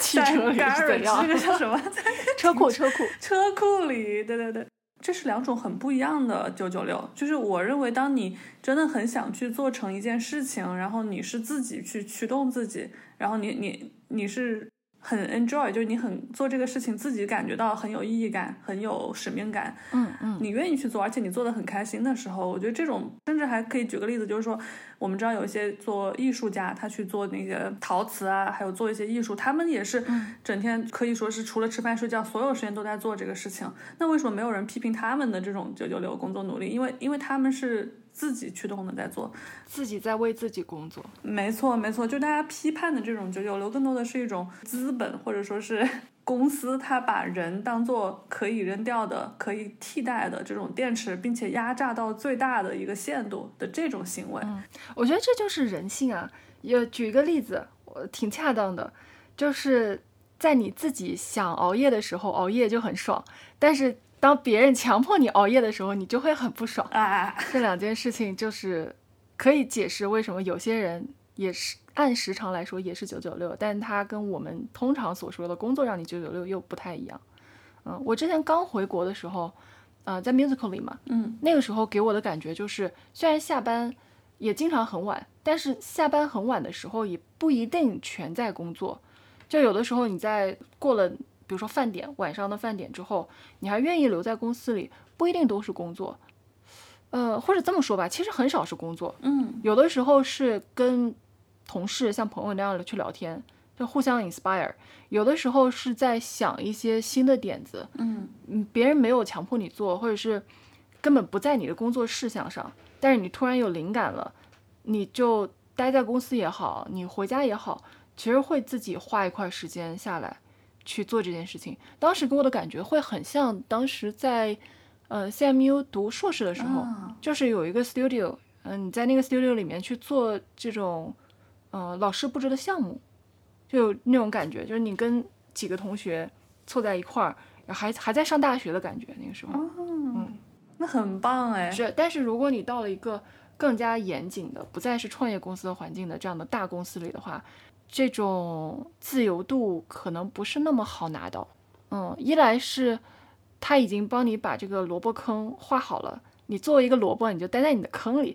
汽车里在是怎样这个叫什么？在车库，车库，车库里，对对对，这是两种很不一样的九九六。就是我认为，当你真的很想去做成一件事情，然后你是自己去驱动自己，然后你你你是很 enjoy，就是你很做这个事情，自己感觉到很有意义感，很有使命感，嗯嗯，你愿意去做，而且你做的很开心的时候，我觉得这种甚至还可以举个例子，就是说，我们知道有一些做艺术家，他去做那个陶瓷啊，还有做一些艺术，他们也是整天可以说是除了吃饭睡觉，所有时间都在做这个事情。那为什么没有人批评他们的这种九九六工作努力？因为因为他们是自己驱动的在做。自己在为自己工作。没错，没错，就大家批判的这种九九六，更多的是一种资本或者说是 公司，它把人当做可以扔掉的、可以替代的这种电池，并且压榨到最大的一个限度的这种行为。我觉得这就是人性啊。也举一个例子，我挺恰当的，就是在你自己想熬夜的时候，熬夜就很爽；但是当别人强迫你熬夜的时候，你就会很不爽。啊，这两件事情就是可以解释为什么有些人也是按时长来说也是九九六，但他跟我们通常所说的工作让你九九六又不太一样。嗯，我之前刚回国的时候，呃，在 musical 里嘛，嗯，那个时候给我的感觉就是，虽然下班也经常很晚，但是下班很晚的时候也不一定全在工作。就有的时候你在过了，比如说饭点，晚上的饭点之后，你还愿意留在公司里，不一定都是工作。呃，或者这么说吧，其实很少是工作，嗯。有的时候是跟同事像朋友那样的去聊天，就互相 inspire；有的时候是在想一些新的点子，嗯。嗯，别人没有强迫你做，或者是根本不在你的工作事项上，但是你突然有灵感了，你就待在公司也好，你回家也好，其实会自己花一块时间下来去做这件事情。当时给我的感觉会很像当时在呃 CMU 读硕士的时候，啊就是有一个 studio，嗯、你在那个 studio 里面去做这种呃老师布置的项目，就有那种感觉，就是你跟几个同学凑在一块儿，还还在上大学的感觉，那个时候。嗯那很棒哎。是，但是如果你到了一个更加严谨的，不再是创业公司的环境的这样的大公司里的话，这种自由度可能不是那么好拿到。嗯，一来是他已经帮你把这个萝卜坑画好了，你作为一个萝卜，你就待在你的坑里；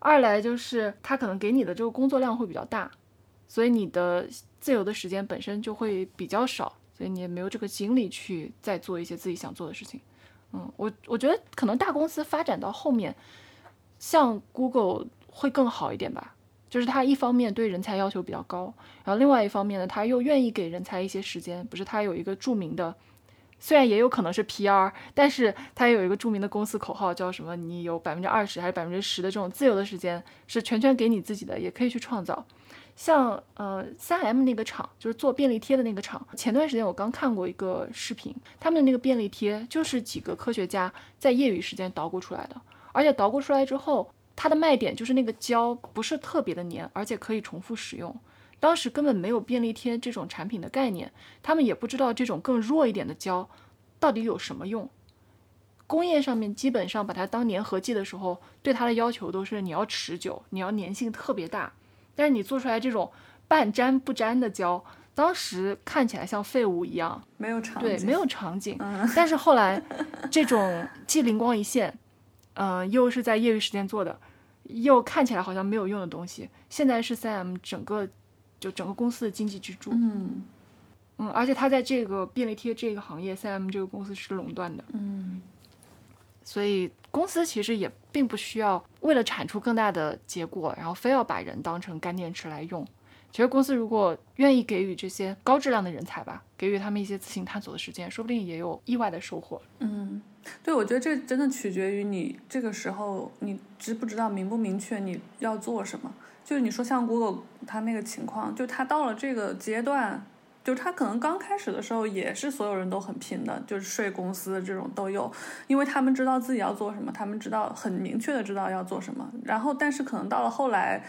二来就是他可能给你的这个工作量会比较大，所以你的自由的时间本身就会比较少，所以你也没有这个精力去再做一些自己想做的事情。嗯，我我觉得可能大公司发展到后面，像 Google 会更好一点吧。就是它一方面对人才要求比较高，然后另外一方面呢，他又愿意给人才一些时间。不是他有一个著名的，虽然也有可能是 PR，但是他有一个著名的公司口号叫什么？你有百分之二十还是百分之十的这种自由的时间是全权给你自己的，也可以去创造。像呃三 M 那个厂，就是做便利贴的那个厂，前段时间我刚看过一个视频，他们的那个便利贴就是几个科学家在业余时间捣鼓出来的，而且捣鼓出来之后，它的卖点就是那个胶不是特别的粘，而且可以重复使用。当时根本没有便利贴这种产品的概念，他们也不知道这种更弱一点的胶到底有什么用。工业上面基本上把它当粘合剂的时候，对它的要求都是你要持久，你要粘性特别大。但是你做出来这种半粘不粘的胶，当时看起来像废物一样，没有场对，没有场景。嗯但是后来，这种 既灵光一现，嗯、又是在业余时间做的，又看起来好像没有用的东西，现在是 Sam 整个就整个公司的经济支柱。嗯嗯，而且他在这个便利贴这个行业三 M 这个公司是垄断的，嗯所以公司其实也并不需要为了产出更大的结果，然后非要把人当成干电池来用。其实公司如果愿意给予这些高质量的人才吧，给予他们一些自行探索的时间，说不定也有意外的收获。嗯，对，我觉得这真的取决于你这个时候你知不知道明不明确你要做什么。就是你说像 Google 它那个情况，就它到了这个阶段，就是它可能刚开始的时候也是所有人都很拼的，就是税公司这种都有，因为他们知道自己要做什么，他们知道很明确的知道要做什么。然后，但是可能到了后来。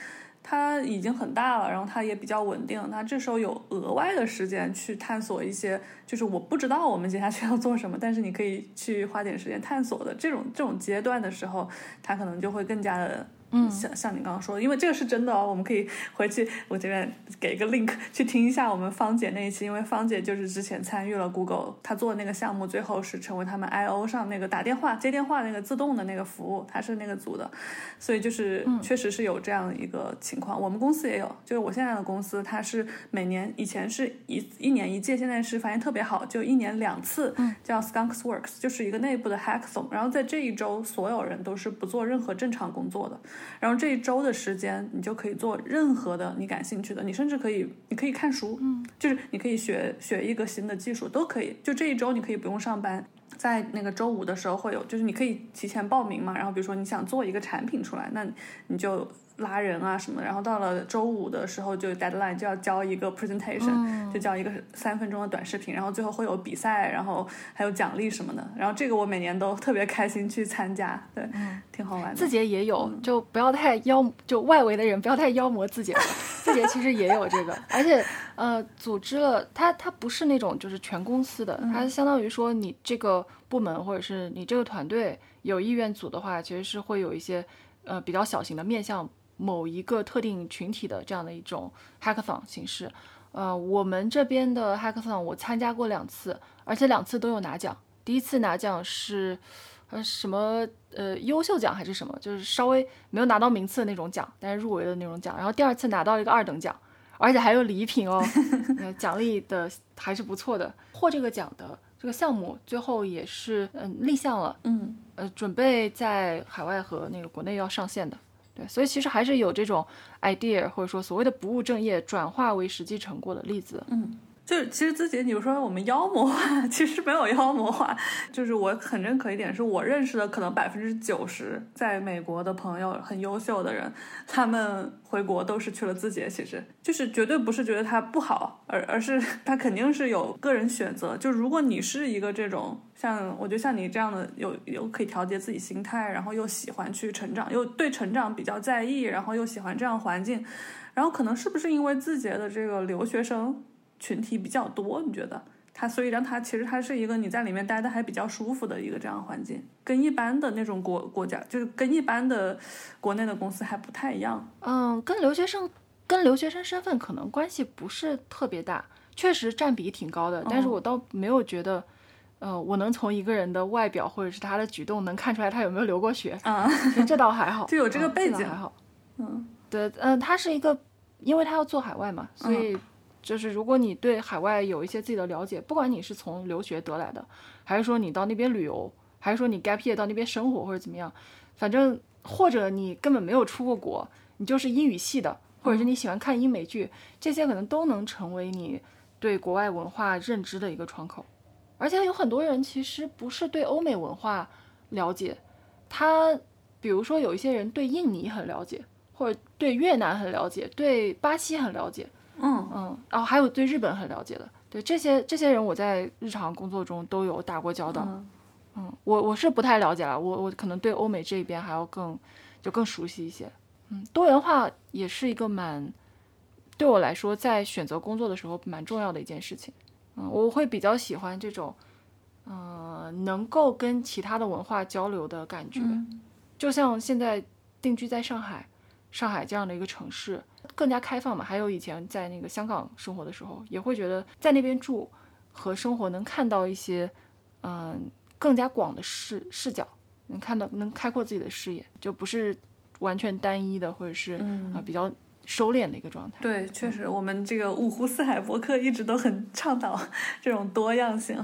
他已经很大了，然后他也比较稳定，那这时候有额外的时间去探索一些，就是我不知道我们接下去要做什么，但是你可以去花点时间探索的这种这种阶段的时候，他可能就会更加的。嗯像像你刚刚说的，因为这个是真的哦，我们可以回去我这边给一个 link 去听一下我们芳姐那一期，因为芳姐就是之前参与了 Google，她做的那个项目，最后是成为他们 I/O 上那个打电话接电话那个自动的那个服务，她是那个组的，所以就是确实是有这样一个情况。我们公司也有，就是我现在的公司，它是每年以前是一一年一届，现在是发现特别好，就一年两次，叫 Skunks Works，就是一个内部的 hackathon。然后在这一周，所有人都是不做任何正常工作的。然后这一周的时间，你就可以做任何的你感兴趣的，你甚至可以，你可以看书，嗯，就是你可以学学一个新的技术都可以。就这一周你可以不用上班，在那个周五的时候会有，就是你可以提前报名嘛。然后比如说你想做一个产品出来，那你就拉人啊什么的。然后到了周五的时候就 deadline 就要交一个 presentation，、就交一个三分钟的短视频。然后最后会有比赛，然后还有奖励什么的。然后这个我每年都特别开心去参加，对，挺好玩的。字节也有，就不要太妖，就外围的人不要太妖魔字节了。字节其实也有这个，而且呃，组织了它，它不是那种就是全公司的，它相当于说你这个部门或者是你这个团队有意愿组的话，其实是会有一些呃比较小型的面向某一个特定群体的这样的一种 hackathon 形式。呃，我们这边的 hackathon 我参加过两次，而且两次都有拿奖。第一次拿奖是。呃，什么呃优秀奖还是什么，就是稍微没有拿到名次的那种奖，但是入围的那种奖。然后第二次拿到了一个二等奖，而且还有礼品哦，呃奖励的还是不错的。获这个奖的这个项目最后也是嗯立项了，嗯呃准备在海外和那个国内要上线的。对，所以其实还是有这种 idea 或者说所谓的不务正业转化为实际成果的例子。嗯。就其实自己，你说我们妖魔化，其实没有妖魔化。就是我很认可一点，是我认识的可能百分之九十在美国的朋友，很优秀的人，他们回国都是去了字节。其实就是绝对不是觉得他不好，而而是 他肯定是有个人选择。就如果你是一个这种像我觉得像你这样的有有可以调节自己心态，然后又喜欢去成长，又对成长比较在意，然后又喜欢这样环境，然后可能是不是因为字节的这个留学生？群体比较多，你觉得它，所以让它其实它是一个你在里面待的还比较舒服的一个这样环境，跟一般的那种国国家，就是跟一般的国内的公司还不太一样。嗯，跟留学生跟留学生身份可能关系不是特别大，确实占比挺高的，但是我倒没有觉得，呃，我能从一个人的外表或者是他的举动能看出来他有没有留过学啊，其实这倒还好，就有这个背景还好。嗯，对，嗯，他是一个，因为他要做海外嘛，所以。就是如果你对海外有一些自己的了解，不管你是从留学得来的，还是说你到那边旅游，还是说你 gap year 到那边生活或者怎么样，反正或者你根本没有出过国，你就是英语系的，或者是你喜欢看英美剧，这些可能都能成为你对国外文化认知的一个窗口。而且有很多人其实不是对欧美文化了解，他比如说有一些人对印尼很了解，或者对越南很了解，对巴西很了解。嗯嗯，然后还有对日本很了解的，对这些这些人，我在日常工作中都有打过交道。嗯，嗯我我是不太了解了，我我可能对欧美这边还要更就更熟悉一些。嗯，多元化也是一个蛮对我来说在选择工作的时候蛮重要的一件事情。嗯，我会比较喜欢这种，呃，能够跟其他的文化交流的感觉。嗯就像现在定居在上海，上海这样的一个城市更加开放嘛。还有以前在那个香港生活的时候，也会觉得在那边住和生活能看到一些嗯更加广的视视角，能看到能开阔自己的视野，就不是完全单一的，或者是啊、比较收敛的一个状态。对，确实，我们这个五湖四海博客一直都很倡导这种多样性。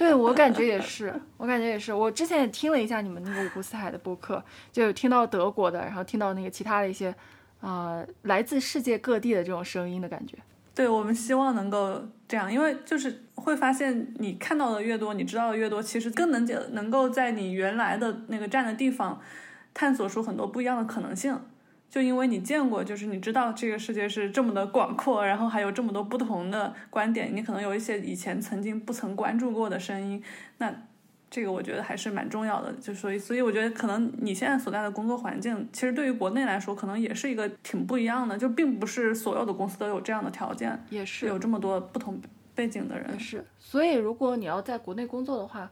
对我感觉也是，我感觉也是。我之前也听了一下你们那个五湖四海的播客，就有听到德国的，然后听到那个其他的一些，呃，来自世界各地的这种声音的感觉。对我们希望能够这样，因为就是会发现，你看到的越多，你知道的越多，其实更能解能够在你原来的那个站的地方，探索出很多不一样的可能性。就因为你见过，就是你知道这个世界是这么的广阔，然后还有这么多不同的观点，你可能有一些以前曾经不曾关注过的声音，那这个我觉得还是蛮重要的。就所以，所以我觉得可能你现在所在的工作环境，其实对于国内来说，可能也是一个挺不一样的，就并不是所有的公司都有这样的条件，也是有这么多不同背景的人也。是。所以，如果你要在国内工作的话，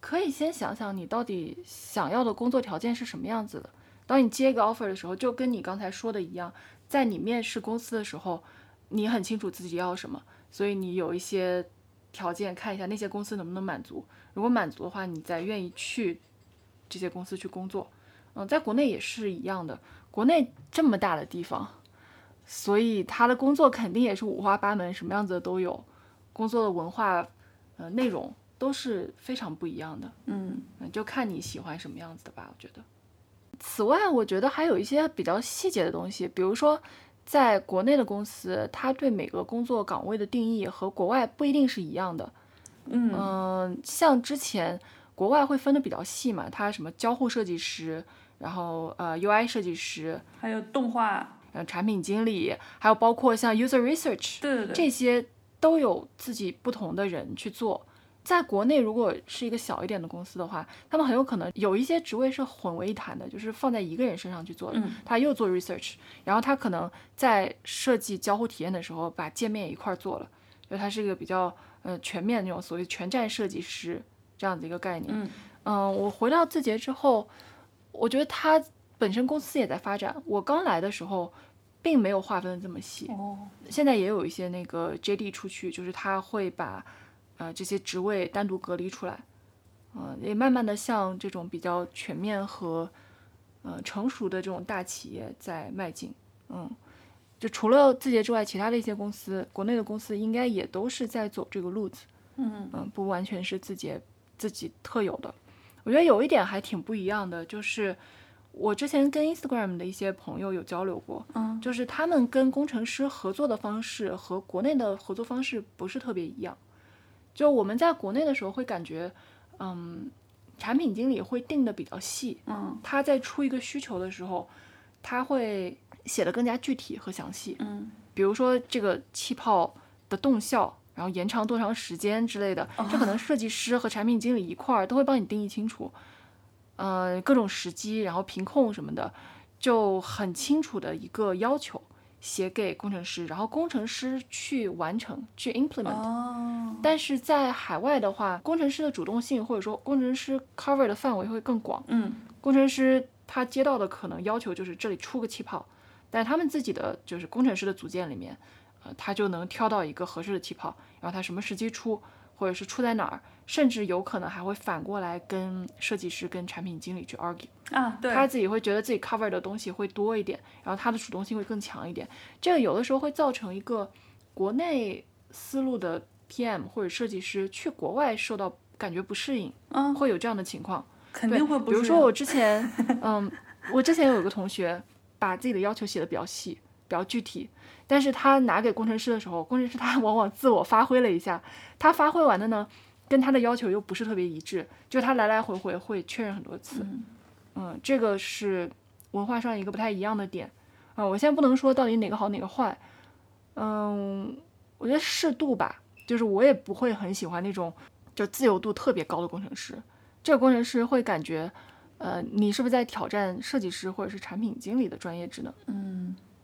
可以先想想你到底想要的工作条件是什么样子的。当你接一个 offer 的时候，就跟你刚才说的一样，在你面试公司的时候，你很清楚自己要什么，所以你有一些条件看一下那些公司能不能满足。如果满足的话，你再愿意去这些公司去工作。嗯，在国内也是一样的，国内这么大的地方，所以他的工作肯定也是五花八门，什么样子的都有，工作的文化，呃，内容都是非常不一样的。嗯嗯，就看你喜欢什么样子的吧，我觉得。此外，我觉得还有一些比较细节的东西，比如说，在国内的公司，它对每个工作岗位的定义和国外不一定是一样的。嗯嗯，像之前国外会分的比较细嘛，它什么交互设计师，然后呃 UI 设计师，还有动画，呃产品经理，还有包括像 user research，对对对，这些都有自己不同的人去做。在国内，如果是一个小一点的公司的话，他们很有可能有一些职位是混为一谈的，就是放在一个人身上去做的。嗯他又做 research，然后他可能在设计交互体验的时候把界面也一块儿做了，就他是一个比较呃全面的那种所谓全站设计师这样的一个概念。嗯嗯，我回到字节之后，我觉得他本身公司也在发展。我刚来的时候，并没有划分的这么细，哦，现在也有一些那个 JD 出去，就是他会把呃这些职位单独隔离出来，呃，也慢慢的向这种比较全面和呃成熟的这种大企业在迈进。嗯，就除了字节之外，其他的一些公司，国内的公司应该也都是在走这个路子。嗯嗯，不完全是字节自己特有的。我觉得有一点还挺不一样的，就是我之前跟 Instagram 的一些朋友有交流过，嗯就是他们跟工程师合作的方式和国内的合作方式不是特别一样。就我们在国内的时候会感觉，嗯，产品经理会定的比较细，嗯他在出一个需求的时候，他会写的更加具体和详细。嗯比如说这个气泡的动效，然后延长多长时间之类的，这可能设计师和产品经理一块儿都会帮你定义清楚。呃，各种时机，然后屏控什么的，就很清楚的一个要求写给工程师，然后工程师去完成去 implement。哦，但是在海外的话，工程师的主动性或者说工程师 cover 的范围会更广。嗯工程师他接到的可能要求就是这里出个气泡，但他们自己的就是工程师的组件里面，呃，他就能挑到一个合适的气泡，然后他什么时机出，或者是出在哪儿，甚至有可能还会反过来跟设计师、跟产品经理去 argue，啊，对，他自己会觉得自己 cover 的东西会多一点，然后他的主动性会更强一点，这个有的时候会造成一个国内思路的 PM 或者设计师去国外受到感觉不适应，嗯，会有这样的情况。肯，定会不是这样比如说我之前，嗯，我之前有一个同学把自己的要求写的比较细、比较具体，但是他拿给工程师的时候，工程师他往往自我发挥了一下，他发挥完的呢，跟他的要求又不是特别一致，就他来来回回会确认很多次，嗯嗯，这个是文化上一个不太一样的点啊、我现在不能说到底哪个好哪个坏，嗯，我觉得适度吧，就是我也不会很喜欢那种就自由度特别高的工程师。这个工程师会感觉，呃，你是不是在挑战设计师或者是产品经理的专业职能？嗯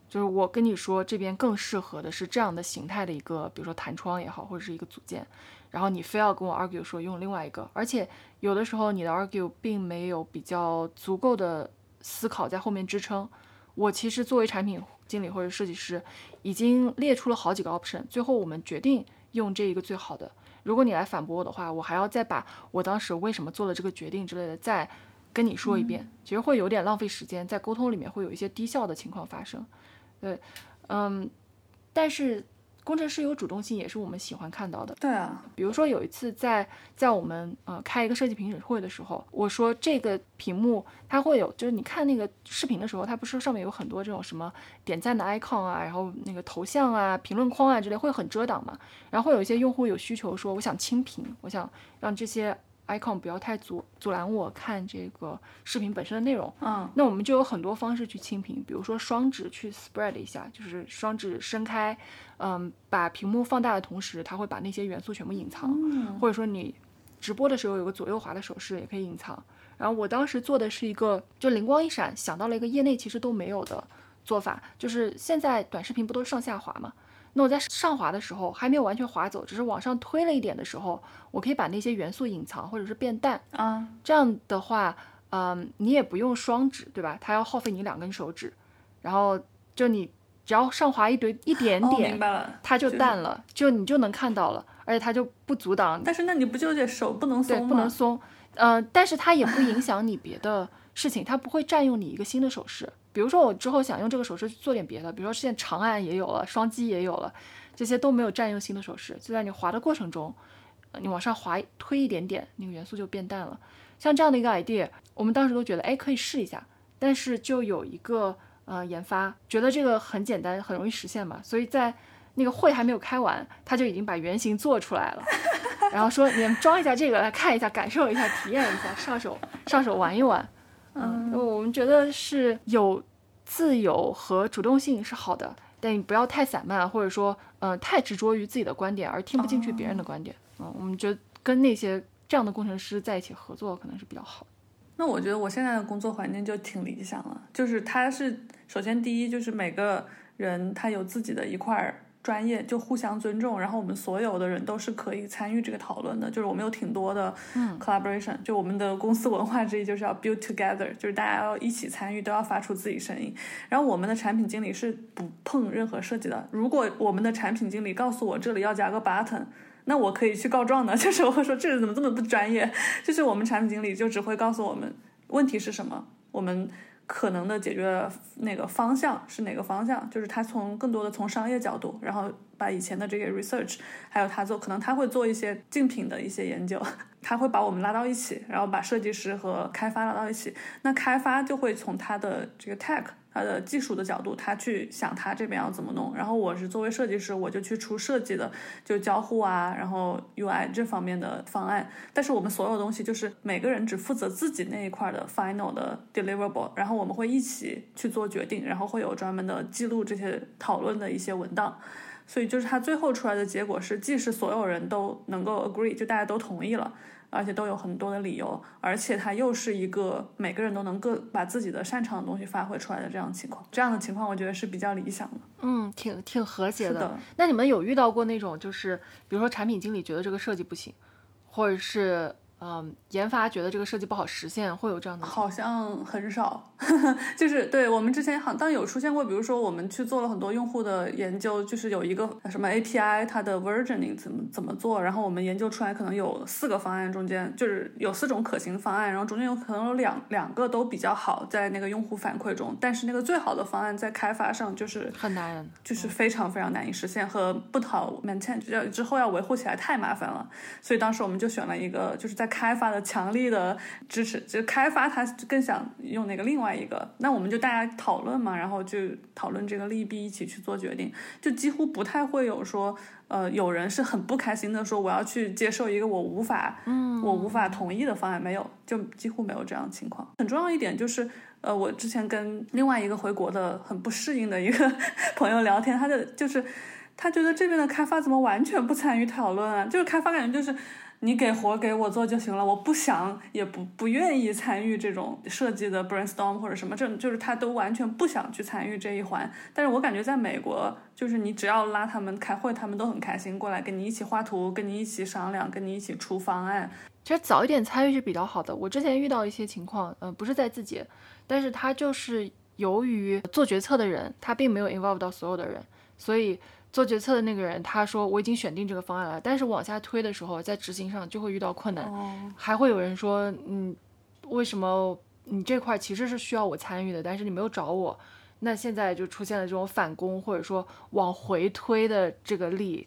就是我跟你说，这边更适合的是这样的形态的一个，比如说弹窗也好，或者是一个组件，然后你非要跟我 argue 说用另外一个，而且有的时候你的 argue 并没有比较足够的思考在后面支撑，我其实作为产品经理或者设计师，已经列出了好几个 option，最后我们决定用这一个最好的。如果你来反驳我的话，我还要再把我当时为什么做了这个决定之类的再跟你说一遍，其实会有点浪费时间，在沟通里面会有一些低效的情况发生。对，嗯，但是。工程师有主动性也是我们喜欢看到的。对啊，比如说有一次在在我们呃开一个设计评审会的时候，我说这个屏幕它会有，就是你看那个视频的时候，它不是上面有很多这种什么点赞的 icon 啊，然后那个头像啊、评论框啊之类，会很遮挡嘛。然后会有一些用户有需求说，我想清屏，我想让这些。Icon 不要太阻阻拦我看这个视频本身的内容，嗯，那我们就有很多方式去清屏，比如说双指去 spread 一下，就是双指伸开，嗯，把屏幕放大的同时，它会把那些元素全部隐藏，或者说你直播的时候有个左右滑的手势也可以隐藏。然后我当时做的是一个，就灵光一闪，想到了一个业内其实都没有的做法，就是现在短视频不都上下滑吗？那我在上滑的时候还没有完全滑走，只是往上推了一点的时候，我可以把那些元素隐藏或者是变淡啊。这样的话，嗯，你也不用双指，对吧？它要耗费你两根手指，然后就你只要上滑一堆一点点，它就淡了，就你就能看到了，而且它就不阻挡。但是那你不纠结手不能松吗？不能松，呃，但是它也不影响你别的事情，它不会占用你一个新的手势。比如说我之后想用这个手势去做点别的，比如说现在长按也有了，双击也有了，这些都没有占用新的手势，就在你滑的过程中，你往上滑推一点点，那个元素就变淡了。像这样的一个 idea，我们当时都觉得，哎，可以试一下。但是就有一个呃研发觉得这个很简单，很容易实现嘛，所以在那个会还没有开完，他就已经把原型做出来了，然后说你们装一下这个来看一下，感受一下，体验一下，上手上手玩一玩。嗯，我们觉得是有自由和主动性是好的，但你不要太散漫，或者说，嗯，太执着于自己的观点而听不进去别人的观点。嗯，我们觉得跟那些这样的工程师在一起合作可能是比较好。那我觉得我现在的工作环境就挺理想了，就是他是首先第一就是每个人他有自己的一块儿。专业就互相尊重，然后我们所有的人都是可以参与这个讨论的。就是我们有挺多的 collaboration，就我们的公司文化之一就是要 build together，就是大家要一起参与，都要发出自己声音。然后我们的产品经理是不碰任何设计的。如果我们的产品经理告诉我这里要加个 button，那我可以去告状的。就是我会说这个怎么这么不专业？就是我们产品经理就只会告诉我们问题是什么，我们。可能的解决那个方向是哪个方向？就是他从更多的从商业角度，然后把以前的这个 research，还有他做，可能他会做一些竞品的一些研究，他会把我们拉到一起，然后把设计师和开发拉到一起，那开发就会从他的这个 tech。他的技术的角度，他去想他这边要怎么弄，然后我是作为设计师，我就去出设计的，就交互啊，然后 UI 这方面的方案。但是我们所有东西就是每个人只负责自己那一块的 final 的 deliverable，然后我们会一起去做决定，然后会有专门的记录这些讨论的一些文档。所以就是他最后出来的结果是，既是所有人都能够 agree，就大家都同意了。而且都有很多的理由，而且它又是一个每个人都能各把自己的擅长的东西发挥出来的这样情况，这样的情况我觉得是比较理想的。嗯，挺挺和谐的。那你们有遇到过那种，就是比如说产品经理觉得这个设计不行，或者是？嗯，研发觉得这个设计不好实现，会有这样的？好像很少，就是对我们之前好，当然有出现过。比如说，我们去做了很多用户的研究，就是有一个什么 API，它的 versioning 怎么怎么做，然后我们研究出来可能有四个方案，中间就是有四种可行方案，然后中间有可能有两两个都比较好，在那个用户反馈中，但是那个最好的方案在开发上就是很难，就是非常非常难以实现和不讨 maintain，要之后要维护起来太麻烦了，所以当时我们就选了一个，就是在开发的强力的支持，就开发他更想用那个另外一个，那我们就大家讨论嘛，然后就讨论这个利弊，一起去做决定，就几乎不太会有说，呃，有人是很不开心的说我要去接受一个我无法，嗯，我无法同意的方案，没有，就几乎没有这样的情况。很重要一点就是，呃，我之前跟另外一个回国的很不适应的一个 朋友聊天，他的就是他觉得这边的开发怎么完全不参与讨论啊？就是开发感觉就是。你给活给我做就行了，我不想也不不愿意参与这种设计的 brainstorm 或者什么，这就是他都完全不想去参与这一环。但是我感觉在美国，就是你只要拉他们开会，他们都很开心过来跟你一起画图，跟你一起商量，跟你一起出方案。其实早一点参与是比较好的。我之前遇到一些情况，嗯，不是在自己，但是他就是由于做决策的人他并没有 involve 到所有的人，所以做决策的那个人他说我已经选定这个方案了，但是往下推的时候，在执行上就会遇到困难，哦，还会有人说，嗯，为什么你这块其实是需要我参与的，但是你没有找我，那现在就出现了这种反攻或者说往回推的这个力，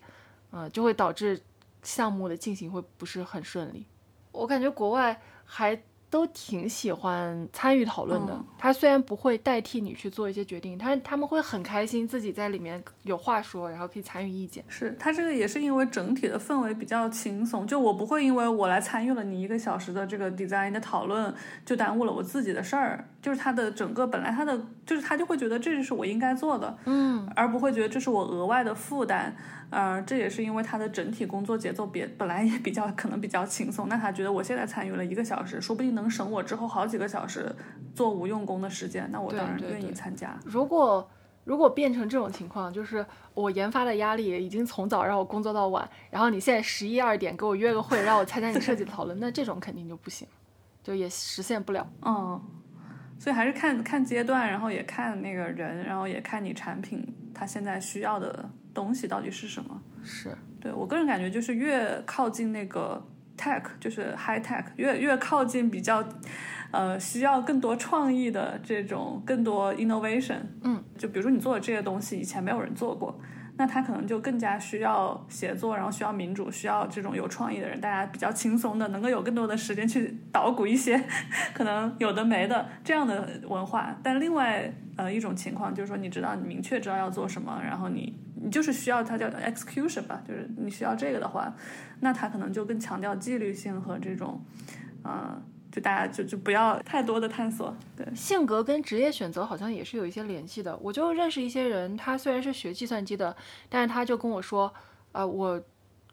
嗯、就会导致项目的进行会不是很顺利。我感觉国外还都挺喜欢参与讨论的。嗯他虽然不会代替你去做一些决定，他他们会很开心自己在里面有话说，然后可以参与意见。是他这个也是因为整体的氛围比较轻松，就我不会因为我来参与了你一个小时的这个 design 的讨论，就耽误了我自己的事儿。就是他的整个本来他的就是他就会觉得这是我应该做的，嗯，而不会觉得这是我额外的负担。呃，这也是因为他的整体工作节奏别本来也比较可能比较轻松，那他觉得我现在参与了一个小时，说不定能省我之后好几个小时做无用功的时间，那我当然愿意对对对参加。如果如果变成这种情况，就是我研发的压力已经从早让我工作到晚，然后你现在十一二点给我约个会，让我参加你设计的讨论，那这种肯定就不行，就也实现不了。嗯，所以还是看看阶段，然后也看那个人，然后也看你产品它现在需要的东西到底是什么。是，对我个人感觉，就是越靠近那个 tech，就是 high tech，越越靠近比较，呃，需要更多创意的这种更多 innovation。嗯，就比如说你做的这些东西，以前没有人做过。那他可能就更加需要协作，然后需要民主，需要这种有创意的人，大家比较轻松的，能够有更多的时间去捣鼓一些可能有的没的这样的文化。但另外呃一种情况就是说，你知道你明确知道要做什么，然后你你就是需要它叫 execution 吧，就是你需要这个的话，那他可能就更强调纪律性和这种，呃，就大家就就不要太多的探索，对，性格跟职业选择好像也是有一些联系的。我就认识一些人，他虽然是学计算机的，但是他就跟我说，啊、我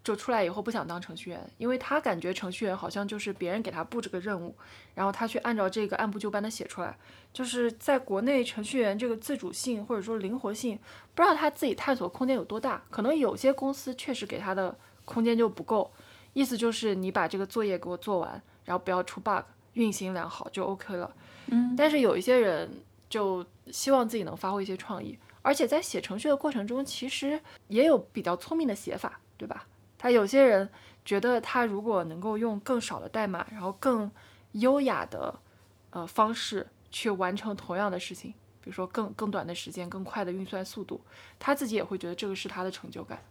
就出来以后不想当程序员，因为他感觉程序员好像就是别人给他布置个任务，然后他去按照这个按部就班的写出来。就是在国内，程序员这个自主性或者说灵活性，不知道他自己探索空间有多大。可能有些公司确实给他的空间就不够，意思就是你把这个作业给我做完，然后不要出 bug，运行良好就 OK 了。嗯，但是有一些人就希望自己能发挥一些创意，而且在写程序的过程中，其实也有比较聪明的写法，对吧？他有些人觉得他如果能够用更少的代码，然后更优雅的呃方式去完成同样的事情，比如说更更短的时间、更快的运算速度，他自己也会觉得这个是他的成就感。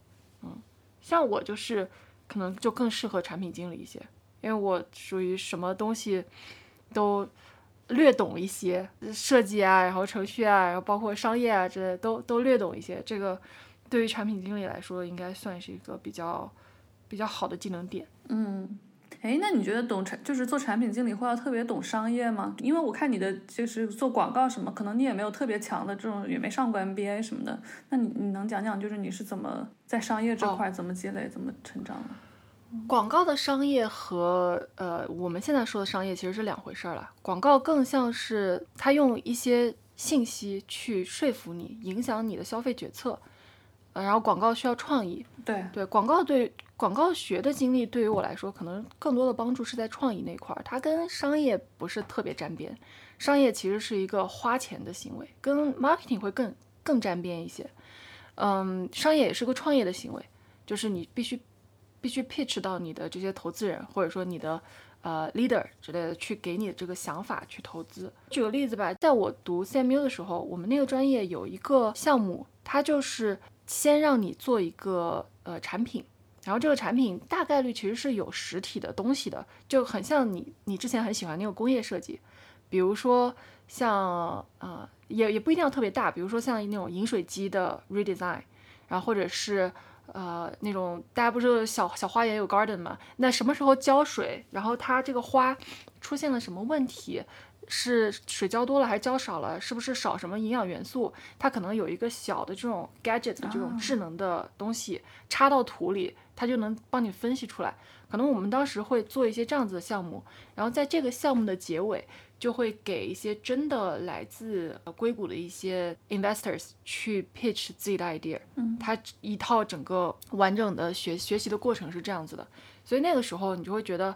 嗯，像我就是可能就更适合产品经理一些，因为我属于什么东西都略懂一些，设计啊，然后程序啊，然后包括商业啊之类的都都略懂一些。这个对于产品经理来说，应该算是一个比较比较好的技能点。嗯，哎，那你觉得懂产就是做产品经理会要特别懂商业吗？因为我看你的就是做广告什么，可能你也没有特别强的这种，也没上过 MBA 什么的。那你你能讲讲，就是你是怎么在商业这块怎么积累、怎么成长的？广告的商业和呃我们现在说的商业其实是两回事儿了。广告更像是它用一些信息去说服你，影响你的消费决策。呃，然后广告需要创意，对，对广告对广告学的经历对于我来说，可能更多的帮助是在创意那块儿，它跟商业不是特别沾边。商业其实是一个花钱的行为，跟 marketing 会更更沾边一些。嗯，商业也是个创业的行为，就是你必须必须 pitch 到你的这些投资人，或者说你的呃 leader 之类的，去给你的这个想法去投资。举个例子吧，在我读 CMU 的时候，我们那个专业有一个项目，它就是先让你做一个呃产品，然后这个产品大概率其实是有实体的东西的，就很像你你之前很喜欢那个工业设计，比如说像呃也也不一定要特别大，比如说像那种饮水机的 redesign，然后或者是呃那种大家不是小小花园有 garden 嘛，那什么时候浇水，然后它这个花出现了什么问题？是水浇多了还是浇少了？是不是少什么营养元素？它可能有一个小的这种 gadget 的这种智能的东西插到土里，它就能帮你分析出来。可能我们当时会做一些这样子的项目，然后在这个项目的结尾，就会给一些真的来自呃硅谷的一些 investors 去 pitch 自己的 idea。嗯，它一套整个完整的学学习的过程是这样子的，所以那个时候你就会觉得，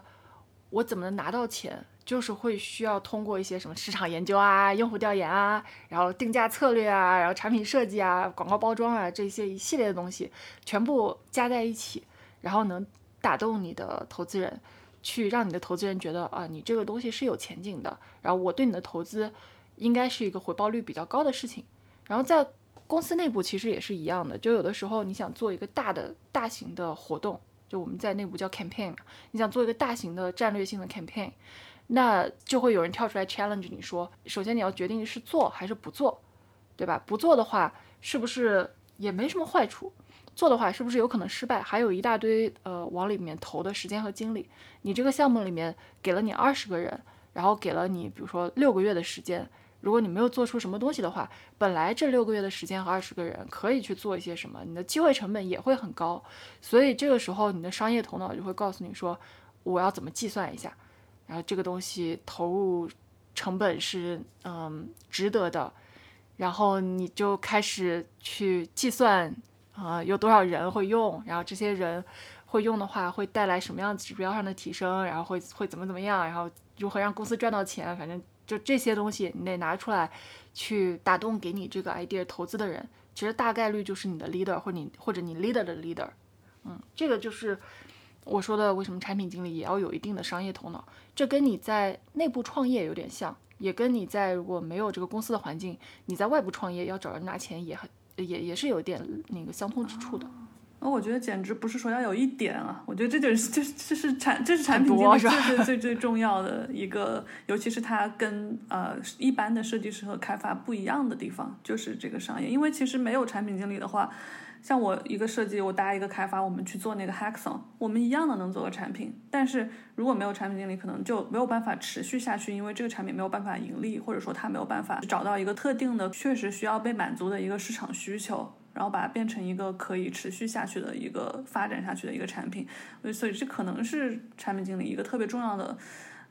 我怎么能拿到钱？就是会需要通过一些什么市场研究啊、用户调研啊，然后定价策略啊，然后产品设计啊、广告包装啊这些一系列的东西，全部加在一起，然后能打动你的投资人，去让你的投资人觉得啊，你这个东西是有前景的，然后我对你的投资应该是一个回报率比较高的事情。然后在公司内部其实也是一样的，就有的时候你想做一个大的、大型的活动。就我们在内部叫 campaign，你想做一个大型的战略性的 campaign，那就会有人跳出来 challenge 你说，首先你要决定是做还是不做，对吧？不做的话，是不是也没什么坏处？做的话，是不是有可能失败？还有一大堆呃往里面投的时间和精力。你这个项目里面给了你二十个人，然后给了你比如说六个月的时间。如果你没有做出什么东西的话，本来这六个月的时间和二十个人可以去做一些什么，你的机会成本也会很高。所以这个时候，你的商业头脑就会告诉你说，我要怎么计算一下，然后这个东西投入成本是嗯值得的，然后你就开始去计算啊有多少人会用，然后这些人会用的话会带来什么样指标上的提升，然后会会怎么怎么样，然后如何让公司赚到钱，反正。就这些东西，你得拿出来，去打动给你这个 idea 投资的人，其实大概率就是你的 leader 或你或者你 leader 的 leader，嗯，这个就是我说的为什么产品经理也要有一定的商业头脑，这跟你在内部创业有点像，也跟你在如果没有这个公司的环境，你在外部创业要找人拿钱也很也也是有点那个相通之处的。那我觉得简直不是说要有一点啊，我觉得这就是这这是产这是产品经理最最最 最重要的一个，尤其是它跟呃一般的设计师和开发不一样的地方，就是这个商业。因为其实没有产品经理的话，像我一个设计，我搭一个开发，我们去做那个 hackathon，我们一样的能做个产品。但是如果没有产品经理，可能就没有办法持续下去，因为这个产品没有办法盈利，或者说它没有办法找到一个特定的确实需要被满足的一个市场需求。然后把它变成一个可以持续下去的一个发展下去的一个产品，所以这可能是产品经理一个特别重要的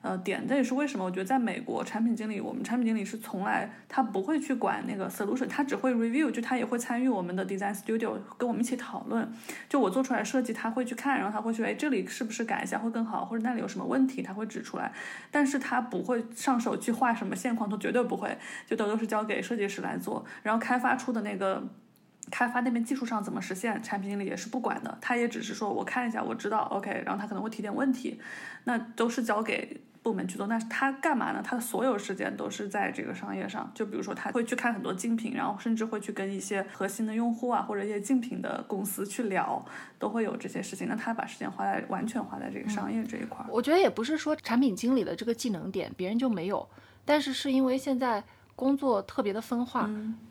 呃点。这也是为什么我觉得在美国，产品经理我们产品经理是从来他不会去管那个 solution，他只会 review，就他也会参与我们的 design studio，跟我们一起讨论。就我做出来设计，他会去看，然后他会去哎这里是不是改一下会更好，或者那里有什么问题，他会指出来。但是他不会上手去画什么线框，他绝对不会，就都都是交给设计师来做。然后开发出的那个。开发那边技术上怎么实现，产品经理也是不管的，他也只是说我看一下，我知道，OK，然后他可能会提点问题，那都是交给部门去做。那他干嘛呢？他的所有时间都是在这个商业上，就比如说他会去看很多竞品，然后甚至会去跟一些核心的用户啊或者一些竞品的公司去聊，都会有这些事情。那他把时间花在完全花在这个商业这一块。我觉得也不是说产品经理的这个技能点别人就没有，但是是因为现在工作特别的分化，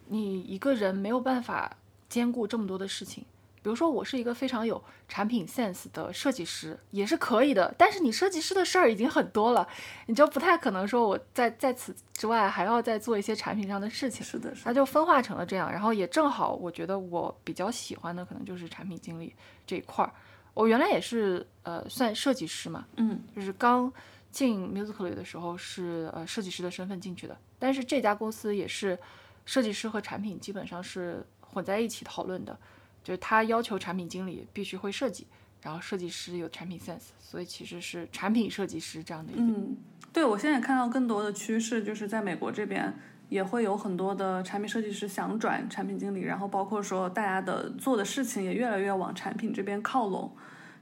你一个人没有办法。兼顾这么多的事情，比如说我是一个非常有产品 sense 的设计师，也是可以的。但是你设计师的事儿已经很多了，你就不太可能说我在在此之外还要再做一些产品上的事情。是的，它就分化成了这样。然后也正好，我觉得我比较喜欢的可能就是产品经理这一块儿。我原来也是呃算设计师嘛，嗯，就是刚进 Musically 的时候是呃设计师的身份进去的。但是这家公司也是设计师和产品基本上是。混在一起讨论的，就是他要求产品经理必须会设计，然后设计师有产品 sense，所以其实是产品设计师这样的一个。嗯，对我现在看到更多的趋势，就是在美国这边也会有很多的产品设计师想转产品经理，然后包括说大家的做的事情也越来越往产品这边靠拢。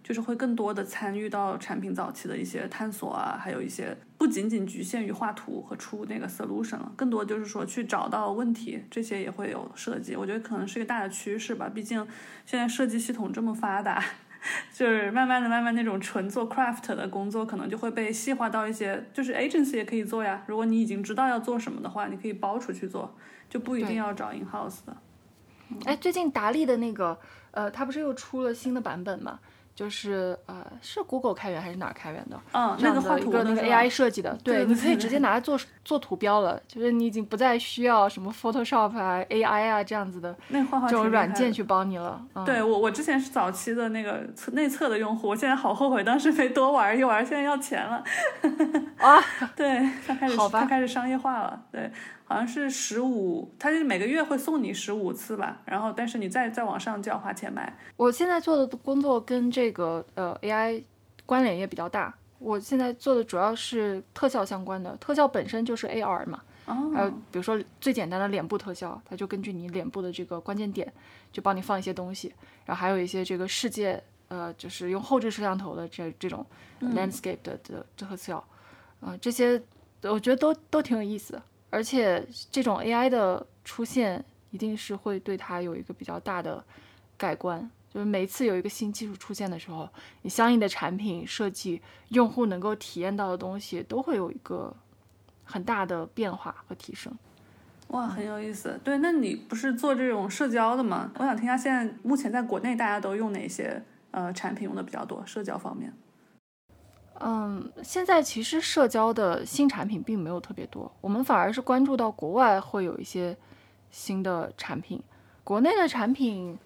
就是会更多的参与到产品早期的一些探索啊，还有一些不仅仅局限于画图和出那个 solution 了，更多就是说去找到问题，这些也会有设计。我觉得可能是一个大的趋势吧。毕竟现在设计系统这么发达，就是慢慢的、慢慢那种纯做 craft 的工作，可能就会被细化到一些，就是 agency 也可以做呀。如果你已经知道要做什么的话，你可以包出去做，就不一定要找 in house 的。哎，最近达利的那个，呃，它不是又出了新的版本吗？就是呃，是 Google 开源还是哪儿开源的？嗯，那个画图的那个 AI 设计的，对，你可以直接拿来做做图标了。就是你已经不再需要什么 Photoshop 啊、AI 啊这样子的那画画这种软件去帮你了。对我，我之前是早期的那个内测的用户，我现在好后悔当时没多玩一玩，现在要钱了。啊，对，他开始它开始商业化了，对。好像是十五，他是每个月会送你十五次吧，然后但是你再再往上就要花钱买。我现在做的工作跟这个呃 AI 关联也比较大，我现在做的主要是特效相关的，特效本身就是 AR 嘛。哦，还有比如说最简单的脸部特效，它就根据你脸部的这个关键点，就帮你放一些东西。然后还有一些这个世界，呃，就是用后置摄像头的这这种 landscape 的的特效，啊、这些我觉得都都挺有意思的。而且这种 AI 的出现，一定是会对它有一个比较大的改观。就是每次有一个新技术出现的时候，你相应的产品设计，用户能够体验到的东西，都会有一个很大的变化和提升。哇，很有意思。对，那你不是做这种社交的吗？我想听一下，现在目前在国内大家都用哪些呃产品用的比较多？社交方面。嗯，现在其实社交的新产品并没有特别多，我们反而是关注到国外会有一些新的产品。国内的产品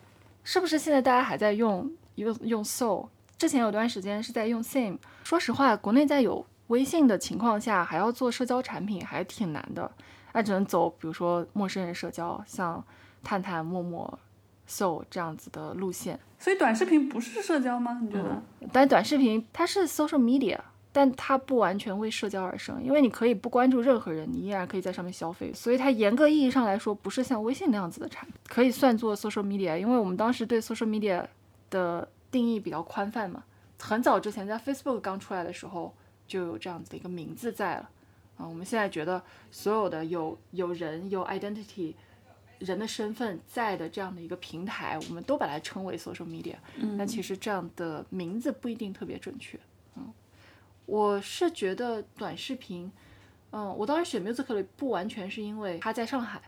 是不是现在大家还在用用用 Soul？之前有段时间是在用 Same。说实话，国内在有微信的情况下，还要做社交产品还挺难的，那只能走比如说陌生人社交，像探探、陌陌、Soul 这样子的路线。所以短视频不是社交吗？你觉得？但短视频它是 social media，但它不完全为社交而生，因为你可以不关注任何人，你依然可以在上面消费，所以它严格意义上来说不是像微信那样子的产品，可以算作 social media，因为我们当时对 social media 的定义比较宽泛嘛，很早之前在 Facebook 刚出来的时候就有这样子的一个名字在了，啊，我们现在觉得所有的有有人有 identity。人的身份在的这样的一个平台，我们都把它称为 social media，嗯但其实这样的名字不一定特别准确。嗯，我是觉得短视频，嗯，我当时选 Musical.ly 不完全是因为它在上海，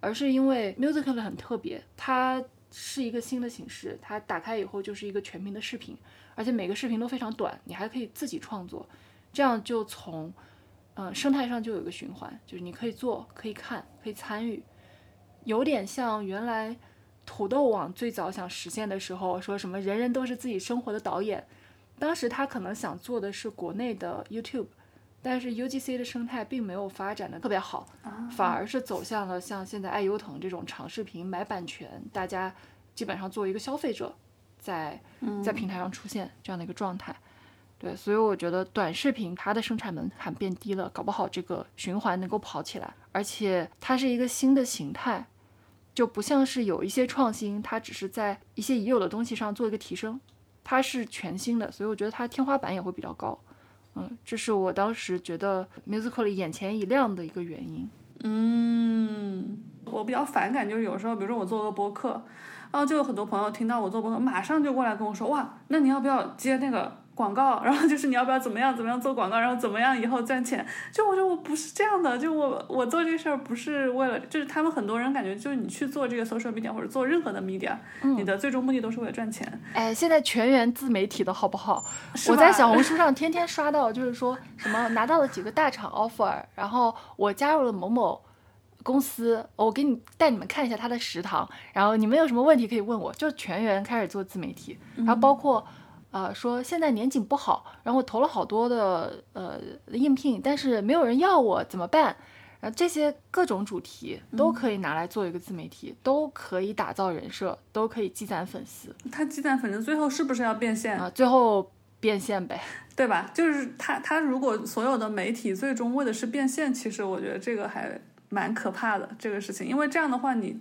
而是因为 Musical.ly 很特别，它是一个新的形式，它打开以后就是一个全屏的视频，而且每个视频都非常短，你还可以自己创作，这样就从嗯生态上就有一个循环，就是你可以做，可以看，可以参与。有点像原来土豆网最早想实现的时候，说什么人人都是自己生活的导演。当时他可能想做的是国内的 YouTube，但是 UGC 的生态并没有发展的特别好，反而是走向了像现在爱优腾这种长视频买版权，大家基本上作为一个消费者，在在平台上出现这样的一个状态。对，所以我觉得短视频它的生产门槛变低了，搞不好这个循环能够跑起来，而且它是一个新的形态。就不像是有一些创新，它只是在一些已有的东西上做一个提升，它是全新的，所以我觉得它天花板也会比较高。嗯，这是我当时觉得 Musicaly 眼前一亮的一个原因。嗯，我比较反感就是有时候，比如说我做个播客，然后就有很多朋友听到我做播客，马上就过来跟我说，哇，那你要不要接那个广告？然后就是你要不要怎么样怎么样做广告，然后怎么样以后赚钱？就我说我不是这样的，就我我做这事儿不是为了，就是他们很多人感觉就是你去做这个 social media 或者做任何的 media，、你的最终目的都是为了赚钱。哎，现在全员自媒体的好不好？我在小红书上天天刷到，就是说什么拿到了几个大厂 offer，然后我加入了某某公司，我给你带你们看一下他的食堂，然后你们有什么问题可以问我，就全员开始做自媒体，然后包括。呃，说现在年景不好，然后我投了好多的呃应聘，但是没有人要我，怎么办？然后这些各种主题都可以拿来做一个自媒体，都可以打造人设，都可以积攒粉丝他积攒粉丝最后是不是要变现？啊，最后变现呗。对吧？就是他，他如果所有的媒体最终为的是变现，其实我觉得这个还蛮可怕的这个事情，因为这样的话你，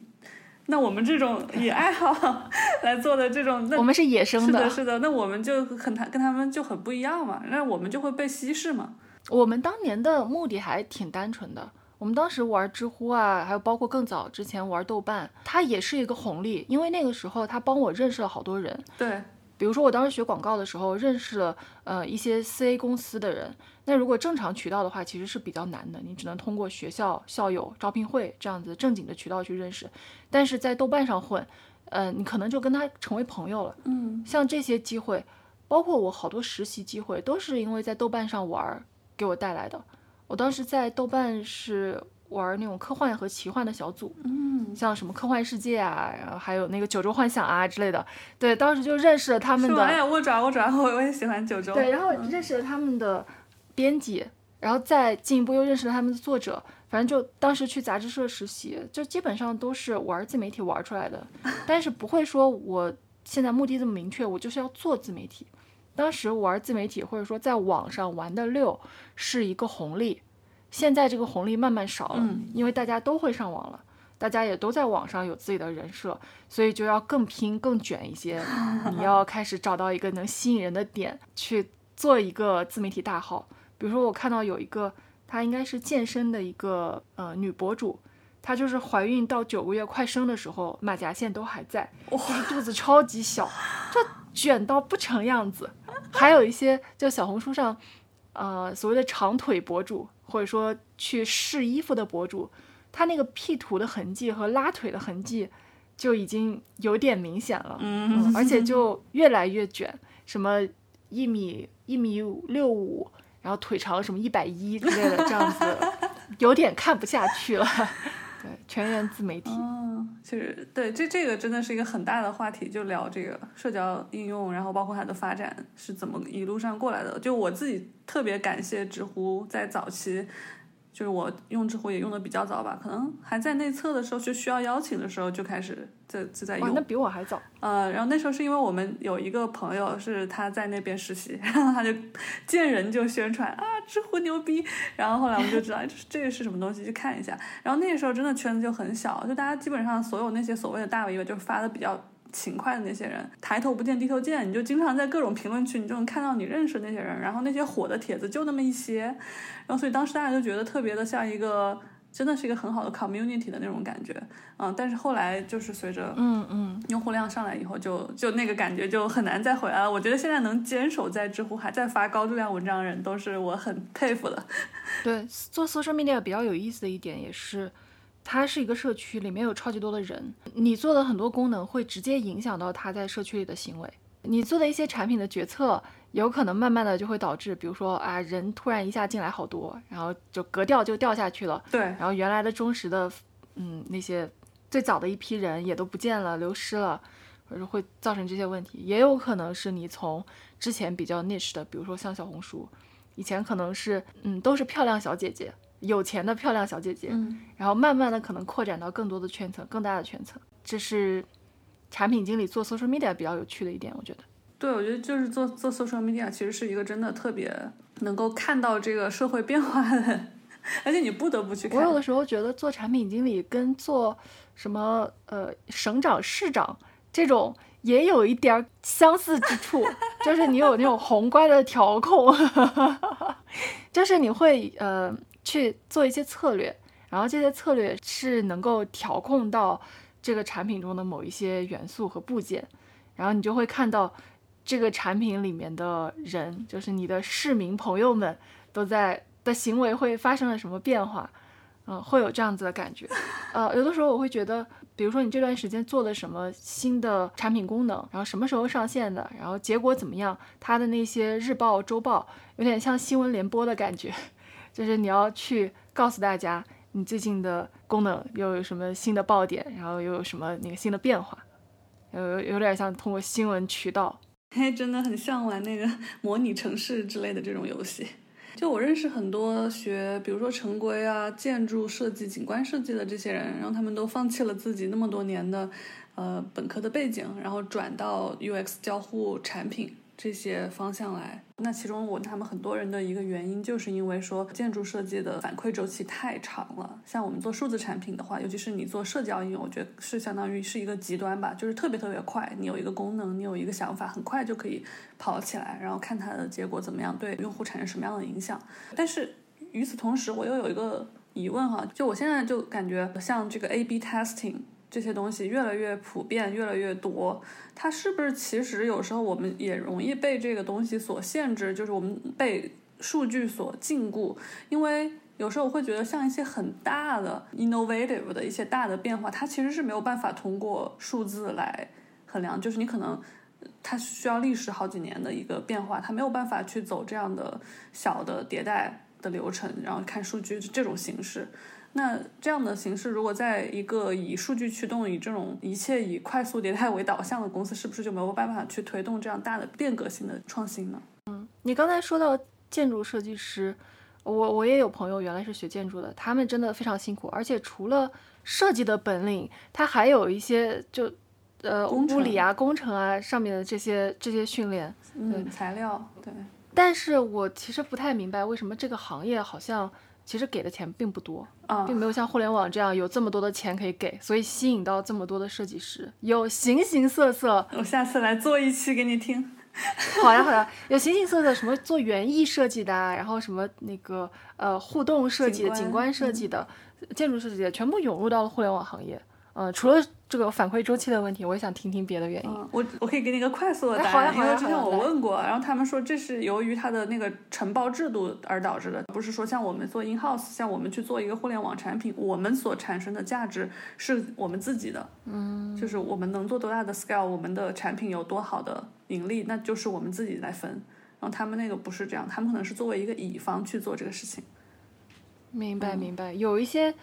那我们这种 以爱好来做的这种，那我们是野生是的，是的，那我们就很他跟他们就很不一样嘛，那我们就会被稀释嘛。我们当年的目的还挺单纯的。我们当时玩知乎啊，还有包括更早之前玩豆瓣，它也是一个红利，因为那个时候它帮我认识了好多人。对，比如说我当时学广告的时候，认识了呃一些 CA 公司的人。那如果正常渠道的话，其实是比较难的，你只能通过学校、校友、招聘会这样子正经的渠道去认识。但是在豆瓣上混，呃，你可能就跟他成为朋友了。嗯，像这些机会，包括我好多实习机会，都是因为在豆瓣上玩儿给我带来的。我当时在豆瓣是玩那种科幻和奇幻的小组，嗯，像什么科幻世界啊，然后还有那个九州幻想啊之类的。对，当时就认识了他们的，呀，我转我转，我我也喜欢九州。对，然后认识了他们的编辑，然后再进一步又认识了他们的作者。反正就当时去杂志社实习，就基本上都是玩自媒体玩出来的，但是不会说我现在目的这么明确，我就是要做自媒体。当时玩自媒体或者说在网上玩的溜是一个红利，现在这个红利慢慢少了，嗯因为大家都会上网了，大家也都在网上有自己的人设，所以就要更拼、更卷一些。你要开始找到一个能吸引人的点，去做一个自媒体大号。比如说，我看到有一个，她应该是健身的一个呃女博主，她就是怀孕到九个月快生的时候，马甲线都还在，就是肚子超级小，就卷到不成样子。还有一些就小红书上，呃，所谓的长腿博主，或者说去试衣服的博主，他那个 P 图的痕迹和拉腿的痕迹就已经有点明显了，嗯而且 就越来越卷，什么一米一米六五，然后腿长什么一百一之类的，这样子 有点看不下去了。对，全员自媒体，嗯，其实对这这个真的是一个很大的话题，就聊这个社交应用，然后包括它的发展是怎么一路上过来的。就我自己特别感谢知乎在早期。就是我用知乎也用的比较早吧，可能还在内测的时候，就需要邀请的时候就开始就就在哇，用那。比我还早。呃，然后那时候是因为我们有一个朋友是他在那边实习，然后他就见人就宣传啊，知乎牛逼。然后后来我们就知道，哎这个是什么东西，去看一下。然后那个时候真的圈子就很小，就大家基本上所有那些所谓的大 V 吧，就是发的比较勤快的那些人，抬头不见低头见，你就经常在各种评论区，你就能看到你认识的那些人，然后那些火的帖子就那么一些，然后所以当时大家就觉得特别的像一个。真的是一个很好的 community 的那种感觉，嗯，但是后来就是随着嗯嗯，用户量上来以后就，就那个感觉就很难再回来了。我觉得现在能坚守在知乎还在发高质量文章的人，都是我很佩服的。对，做 social media 比较有意思的一点也是，它是一个社区，里面有超级多的人，你做的很多功能会直接影响到他在社区里的行为。你做的一些产品的决策，有可能慢慢的就会导致，比如说啊，人突然一下进来好多，然后就格调就掉下去了，对，然后原来的忠实的，嗯，那些最早的一批人也都不见了，流失了，或者会造成这些问题。也有可能是你从之前比较 niche 的，比如说像小红书，以前可能是嗯都是漂亮小姐姐，有钱的漂亮小姐姐，嗯，然后慢慢的可能扩展到更多的圈层，更大的圈层。这是产品经理做 social media 比较有趣的一点，我觉得。对，我觉得就是做做 social media，其实是一个真的特别能够看到这个社会变化的，而且你不得不去看。我有的时候觉得做产品经理跟做什么呃省长、市长这种也有一点儿相似之处，就是你有那种宏观的调控，就是你会呃去做一些策略，然后这些策略是能够调控到这个产品中的某一些元素和部件，然后你就会看到这个产品里面的人，就是你的市民朋友们都在的行为会发生了什么变化。嗯，会有这样子的感觉。呃，有的时候我会觉得，比如说你这段时间做了什么新的产品功能，然后什么时候上线的，然后结果怎么样，它的那些日报、周报有点像新闻联播的感觉，就是你要去告诉大家你最近的功能又有什么新的爆点，然后又有什么那个新的变化，有有点像通过新闻渠道。嘿，真的很像玩那个 模拟城市之类的这种游戏。就我认识很多学，比如说城规啊、建筑设计、景观设计的这些人，然后他们都放弃了自己那么多年的呃本科的背景，然后转到 UX 交互产品这些方向来。那其中我他们很多人的一个原因，就是因为说建筑设计的反馈周期太长了。像我们做数字产品的话，尤其是你做社交应用，我觉得是相当于是一个极端吧，就是特别特别快。你有一个功能，你有一个想法，很快就可以跑起来，然后看它的结果怎么样，对用户产生什么样的影响。但是与此同时，我又有一个疑问哈，就我现在就感觉像这个 A/B testing 这些东西越来越普遍，越来越多，它是不是其实有时候我们也容易被这个东西所限制，就是我们被数据所禁锢，因为有时候我会觉得像一些很大的 innovative 的一些大的变化，它其实是没有办法通过数字来衡量，就是你可能。它需要历时好几年的一个变化，它没有办法去走这样的小的迭代的流程，然后看数据这种形式。那这样的形式，如果在一个以数据驱动、以这种一切以快速迭代为导向的公司，是不是就没有办法去推动这样大的变革性的创新呢？嗯，你刚才说到建筑设计师，我我也有朋友原来是学建筑的，他们真的非常辛苦，而且除了设计的本领，他还有一些就呃物理啊、工程啊上面的这些这些训练。嗯，材料对，但是我其实不太明白为什么这个行业好像其实给的钱并不多，啊并没有像互联网这样有这么多的钱可以给，所以吸引到这么多的设计师，有形形色色。我下次来做一期给你听。好呀好呀，有形形色色，什么做园艺设计的啊，然后什么那个呃互动设计的、景观景观设计的、建筑设计的，全部涌入到了互联网行业。呃，除了这个反馈周期的问题，我也想听听别的原因。嗯，我我可以给你一个快速的答案，因为之前我问过，然后他们说这是由于它的那个承包制度而导致的，不是说像我们做 in house，像我们去做一个互联网产品，我们所产生的价值是我们自己的，嗯，就是我们能做多大的 scale，我们的产品有多好的盈利，那就是我们自己来分。然后他们那个不是这样，他们可能是作为一个乙方去做这个事情。明白明白，有一些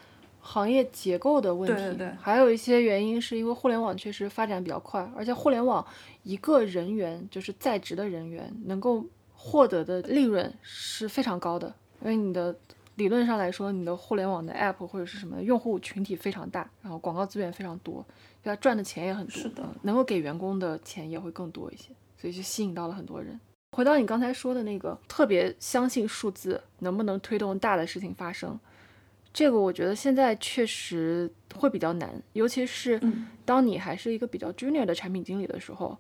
行业结构的问题，对对对还有一些原因是因为互联网确实发展比较快，而且互联网一个人员就是在职的人员能够获得的利润是非常高的，因为你的理论上来说，你的互联网的 app 或者是什么用户群体非常大，然后广告资源非常多，对它赚的钱也很多，是的嗯能够给员工的钱也会更多一些，所以就吸引到了很多人。回到你刚才说的那个，特别相信数字能不能推动大的事情发生，这个我觉得现在确实会比较难，尤其是嗯当你还是一个比较 junior 的产品经理的时候，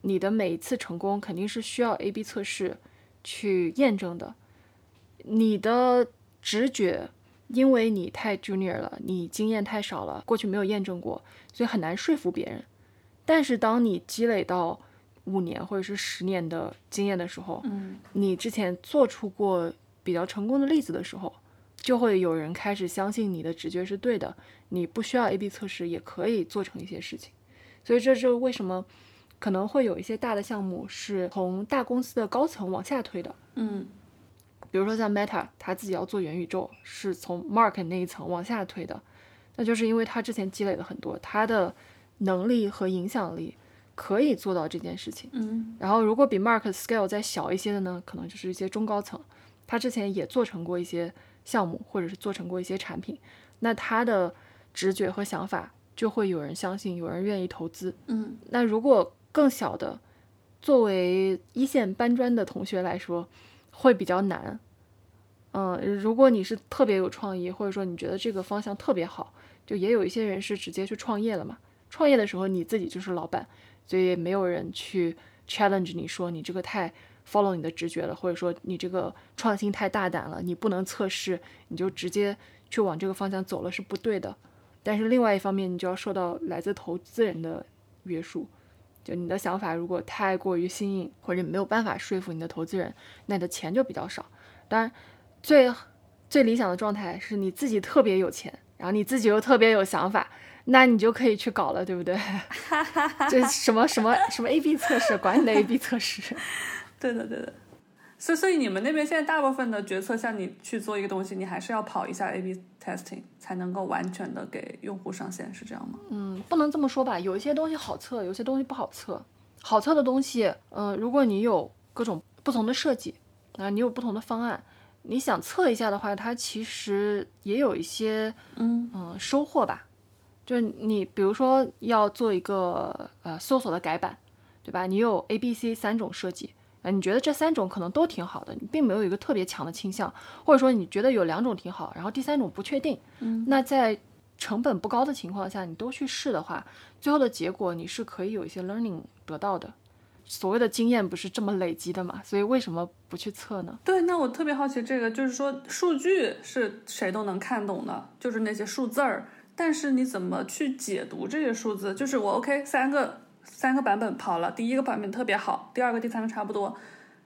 你的每一次成功肯定是需要 A/B 测试去验证的。你的直觉，因为你太 junior 了，你经验太少了，过去没有验证过，所以很难说服别人。但是当你积累到五年或者是十年的经验的时候，嗯你之前做出过比较成功的例子的时候，就会有人开始相信你的直觉是对的，你不需要 A/B 测试也可以做成一些事情。所以这就是为什么可能会有一些大的项目是从大公司的高层往下推的。嗯比如说像 Meta，他自己要做元宇宙，是从 Mark 那一层往下推的，那就是因为他之前积累了很多，他的能力和影响力可以做到这件事情。嗯然后如果比 Mark scale 再小一些的呢，可能就是一些中高层，他之前也做成过一些项目，或者是做成过一些产品，那他的直觉和想法就会有人相信，有人愿意投资。嗯那如果更小的，作为一线搬砖的同学来说，会比较难。嗯，如果你是特别有创意，或者说你觉得这个方向特别好，就也有一些人是直接去创业了嘛。创业的时候你自己就是老板，所以没有人去 challenge 你说你这个太 follow 你的直觉了，或者说你这个创新太大胆了，你不能测试，你就直接去往这个方向走了是不对的。但是另外一方面，你就要受到来自投资人的约束。就你的想法如果太过于新颖，或者没有办法说服你的投资人，那你的钱就比较少。当然，最最理想的状态是你自己特别有钱，然后你自己又特别有想法，那你就可以去搞了，对不对？这什么什么什么 A/B 测试，管你的 A/B 测试。对的，对的。所以，所以你们那边现在大部分的决策，像你去做一个东西，你还是要跑一下 A/B testing 才能够完全的给用户上线，是这样吗？嗯，不能这么说吧，有一些东西好测，有些东西不好测。好测的东西，嗯、如果你有各种不同的设计，啊，你有不同的方案，你想测一下的话，它其实也有一些嗯嗯收获吧。就是你比如说要做一个呃搜索的改版，对吧？你有 A、B、C 三种设计，啊，你觉得这三种可能都挺好的，你并没有一个特别强的倾向，或者说你觉得有两种挺好，然后第三种不确定，嗯，那在成本不高的情况下，你都去试的话，最后的结果你是可以有一些 learning 得到的。所谓的经验不是这么累积的嘛，所以为什么不去测呢？对，那我特别好奇这个，就是说数据是谁都能看懂的，就是那些数字儿，但是你怎么去解读这些数字？就是我 OK 三个三个版本跑了，第一个版本特别好，第二个、第三个差不多。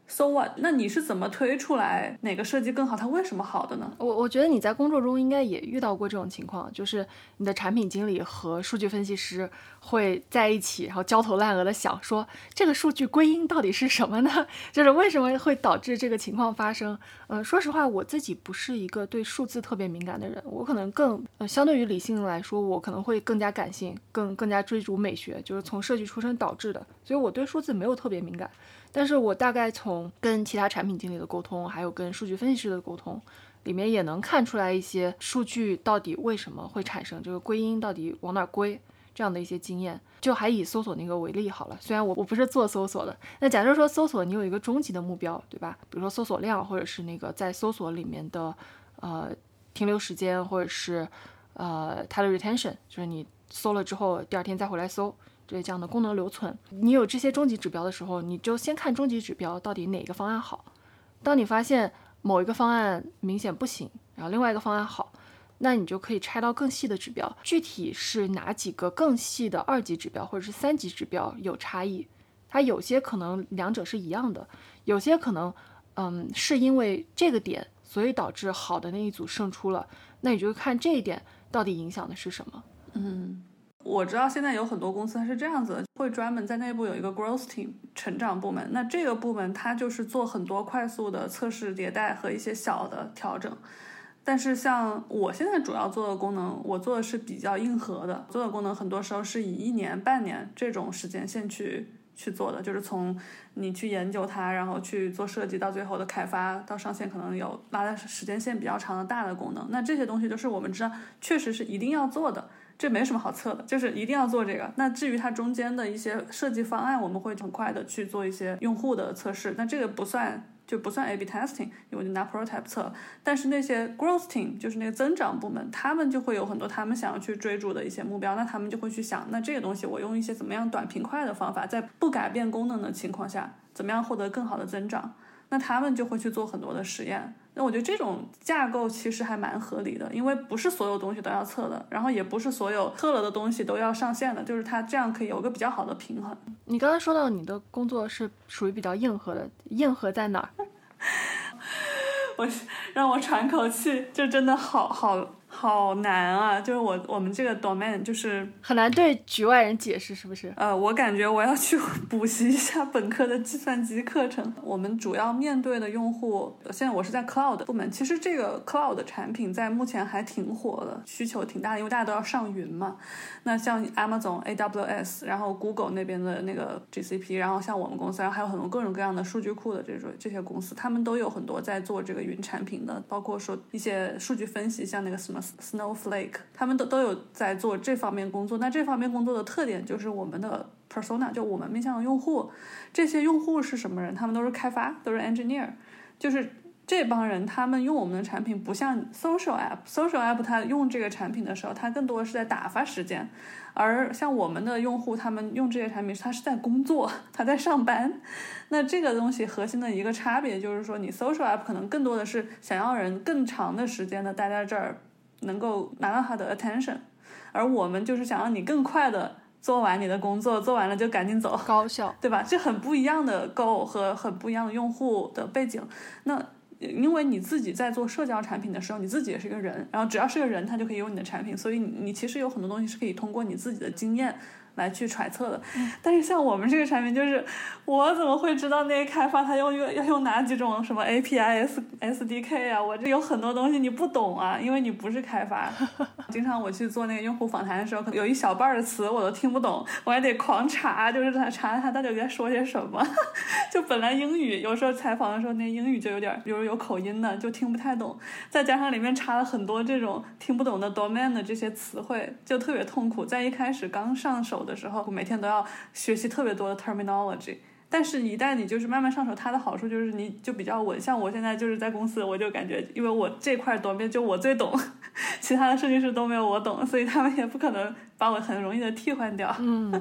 So what？那你是怎么推出来哪个设计更好？它为什么好的呢？我我觉得你在工作中应该也遇到过这种情况，就是你的产品经理和数据分析师会在一起，然后焦头烂额的想说这个数据归因到底是什么呢？就是为什么会导致这个情况发生？嗯、说实话，我自己不是一个对数字特别敏感的人，我可能更呃相对于理性来说，我可能会更加感性，更更加追逐美学，就是从设计出身导致的，所以我对数字没有特别敏感。但是我大概从跟其他产品经理的沟通，还有跟数据分析师的沟通，里面也能看出来一些数据到底为什么会产生这个归因到底往哪儿归，这样的一些经验。就还以搜索那个为例好了，虽然我我不是做搜索的，那假设说搜索你有一个终极的目标，对吧？比如说搜索量，或者是那个在搜索里面的呃停留时间，或者是呃它的 retention，就是你搜了之后第二天再回来搜。这这样的功能留存，你有这些终极指标的时候，你就先看终极指标到底哪个方案好。当你发现某一个方案明显不行，然后另外一个方案好，那你就可以拆到更细的指标，具体是哪几个更细的二级指标或者是三级指标有差异。它有些可能两者是一样的，有些可能，嗯，是因为这个点，所以导致好的那一组胜出了。那你就看这一点到底影响的是什么。嗯。我知道现在有很多公司它是这样子，会专门在内部有一个 growth team 成长部门。那这个部门它就是做很多快速的测试迭代和一些小的调整。但是像我现在主要做的功能，我做的是比较硬核的，做的功能很多时候是以一年、半年这种时间线去去做的，就是从你去研究它，然后去做设计，到最后的开发到上线，可能有拉的时间线比较长的大的功能。那这些东西都是我们知道确实是一定要做的。这没什么好测的，就是一定要做这个。那至于它中间的一些设计方案，我们会很快的去做一些用户的测试。那这个不算，就不算 A/B testing，因为就拿 prototype 测。但是那些 growth team，就是那个增长部门，他们就会有很多他们想要去追逐的一些目标。那他们就会去想，那这个东西我用一些怎么样短平快的方法，在不改变功能的情况下，怎么样获得更好的增长？那他们就会去做很多的实验。那我觉得这种架构其实还蛮合理的，因为不是所有东西都要测的，然后也不是所有测了的东西都要上线的，就是它这样可以有个比较好的平衡。你刚才说到你的工作是属于比较硬核的，硬核在哪儿？我让我喘口气，就真的好好。好难啊！就是我我们这个 domain 就是很难对局外人解释，是不是？呃，我感觉我要去 补习一下本科的计算机课程。我们主要面对的用户，现在我是在 cloud 部门。其实这个 cloud 产品在目前还挺火的，需求挺大的，因为大家都要上云嘛。那像 Amazon AWS，然后 Google 那边的那个 GCP，然后像我们公司，然后还有很多各种各样的数据库的这种这些公司，他们都有很多在做这个云产品的，包括说一些数据分析，像那个什么。Snowflake，他们都都有在做这方面工作。那这方面工作的特点就是我们的 persona，就我们面向的用户。这些用户是什么人？他们都是开发，都是 engineer。就是这帮人，他们用我们的产品不像 social app，social app 他用这个产品的时候，他更多的是在打发时间。而像我们的用户，他们用这些产品，他是在工作，他在上班。那这个东西核心的一个差别就是说，你 social app 可能更多的是想要人更长的时间的待在这儿。能够拿到他的 attention，而我们就是想让你更快的做完你的工作，做完了就赶紧走，高效，对吧？这很不一样的 goal 和很不一样的用户的背景。那因为你自己在做社交产品的时候，你自己也是一个人，然后只要是个人，他就可以用你的产品，所以你其实有很多东西是可以通过你自己的经验。来去揣测的，但是像我们这个产品，就是我怎么会知道那个开发他用用 要用哪几种什么 API S SDK 啊？我这有很多东西你不懂啊，因为你不是开发。经常我去做那个用户访谈的时候，可能有一小半的词我都听不懂，我还得狂查，就是查查他到底在说些什么。就本来英语有时候采访的时候，那英语就有点，比如有口音的，就听不太懂。再加上里面插了很多这种听不懂的 domain 的这些词汇，就特别痛苦。在一开始刚上手。的时候，我每天都要学习特别多的 terminology，但是，一旦你就是慢慢上手，它的好处就是你就比较稳。像我现在就是在公司，我就感觉，因为我这块多面就我最懂，其他的设计师都没有我懂，所以他们也不可能把我很容易的替换掉。嗯，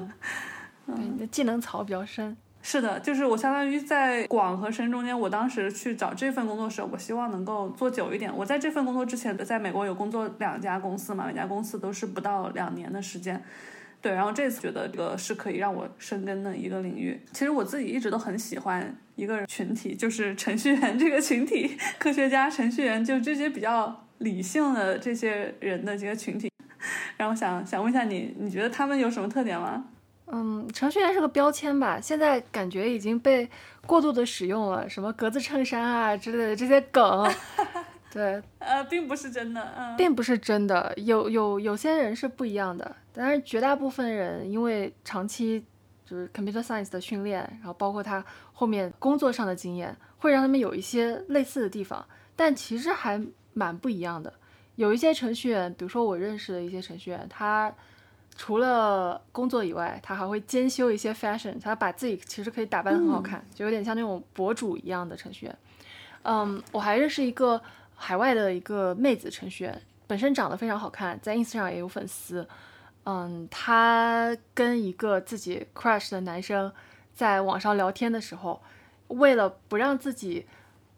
对，你的技能槽比较深。是的，就是我相当于在广和深中间，我当时去找这份工作时，我希望能够做久一点。我在这份工作之前，在美国有工作两家公司嘛，每家公司都是不到两年的时间。对，然后这次觉得这个是可以让我生根的一个领域。其实我自己一直都很喜欢一个群体，就是程序员这个群体，科学家、程序员，就这些比较理性的这些人的这个群体。然后想想问一下你，你觉得他们有什么特点吗？嗯，程序员是个标签吧，现在感觉已经被过度的使用了，什么格子衬衫啊之类的这些梗。对，呃，并不是真的，嗯，并不是真的，有有有些人是不一样的，但是绝大部分人因为长期就是 computer science 的训练，然后包括他后面工作上的经验，会让他们有一些类似的地方，但其实还蛮不一样的。有一些程序员，比如说我认识的一些程序员，他除了工作以外，他还会兼修一些 fashion，他把自己其实可以打扮得很好看，就有点像那种博主一样的程序员。嗯，我还认识一个海外的一个妹子程序员，本身长得非常好看，在 ins 上也有粉丝。嗯，她跟一个自己 crush 的男生在网上聊天的时候，为了不让自己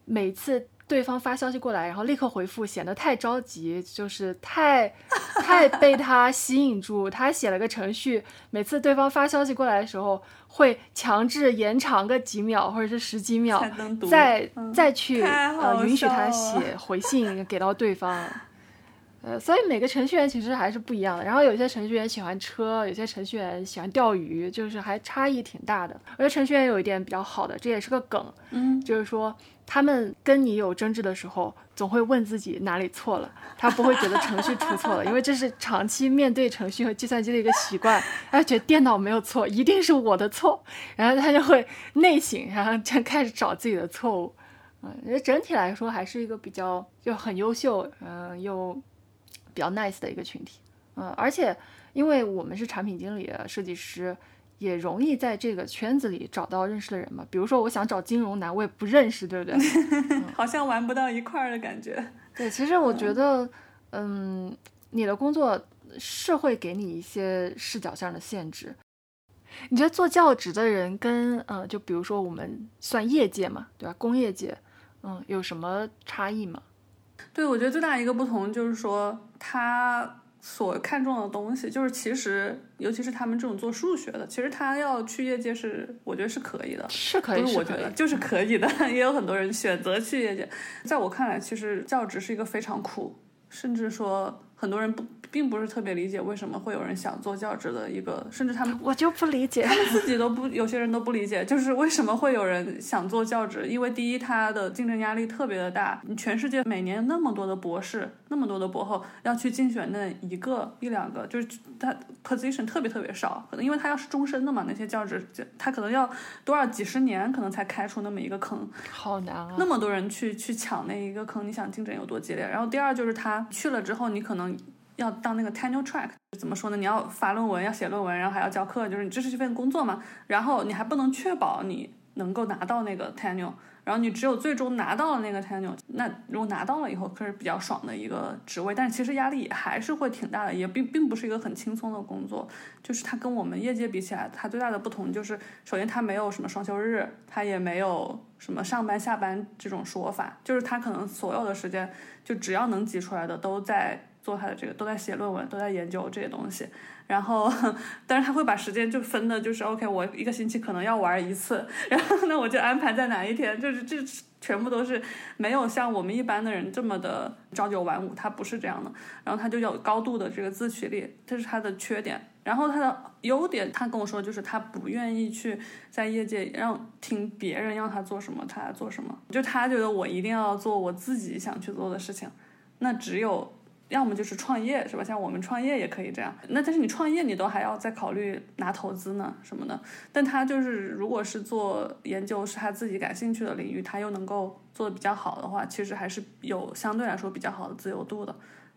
每次对方发消息过来，然后立刻回复，显得太着急，就是太太被他吸引住，他写了个程序，每次对方发消息过来的时候，会强制延长个几秒或者是十几秒，再再去呃允许他写 回信给到对方。呃，所以每个程序员其实还是不一样的。然后有些程序员喜欢车，有些程序员喜欢钓鱼，就是还差异挺大的。我觉得程序员有一点比较好的，这也是个梗，嗯，就是说他们跟你有争执的时候，总会问自己哪里错了，他不会觉得程序出错了，因为这是长期面对程序和计算机的一个习惯，他觉得电脑没有错，一定是我的错，然后他就会内省，然后就开始找自己的错误。嗯，整体来说还是一个比较就很优秀，嗯，又。比较 nice 的一个群体，嗯，而且因为我们是产品经理、设计师，也容易在这个圈子里找到认识的人嘛。比如说，我想找金融男，我也不认识，对不对？好像玩不到一块儿的感觉。对，其实我觉得，嗯，你的工作是会给你一些视角上的限制。你觉得做教职的人跟，嗯，就比如说我们算业界嘛，对吧？工业界，嗯，有什么差异吗？对，我觉得最大一个不同就是说，他所看重的东西，就是其实，尤其是他们这种做数学的，其实他要去业界是，我觉得是可以的，是可以，不是我觉得就是可以的，也有很多人选择去业界。在我看来，其实教职是一个非常苦，甚至说。很多人不并不是特别理解为什么会有人想做教职的一个，甚至他们我就不理解，他们自己都不，有些人都不理解，就是为什么会有人想做教职？因为第一，他的竞争压力特别的大，你全世界每年那么多的博士，那么多的博后要去竞选那一个一两个，就是他 position 特别特别少，可能因为他要是终身的嘛，那些教职他可能要多少几十年，可能才开出那么一个坑，好难啊！那么多人去去抢那一个坑，你想竞争有多激烈？然后第二就是他去了之后，你可能。要当那个 tenure track 怎么说呢？你要发论文，要写论文，然后还要教课，就是你这是一份工作嘛。然后你还不能确保你能够拿到那个 tenure，然后你只有最终拿到了那个 tenure，那如果拿到了以后，可是比较爽的一个职位。但是其实压力还是会挺大的，也并并不是一个很轻松的工作。就是它跟我们业界比起来，它最大的不同就是，首先它没有什么双休日，它也没有什么上班下班这种说法，就是它可能所有的时间，就只要能挤出来的都在。做他的这个都在写论文，都在研究这些东西，然后，但是他会把时间就分的，就是 OK，我一个星期可能要玩一次，然后呢，我就安排在哪一天，就是这全部都是没有像我们一般的人这么的朝九晚五，他不是这样的，然后他就有高度的这个自驱力，这是他的缺点，然后他的优点，他跟我说就是他不愿意去在业界让听别人让他做什么，他做什么，就他觉得我一定要做我自己想去做的事情，那只有。要么就是创业，是吧？像我们创业也可以这样。那但是你创业，你都还要再考虑拿投资呢，什么的。但他就是，如果是做研究，是他自己感兴趣的领域，他又能够做的比较好的话，其实还是有相对来说比较好的自由度的。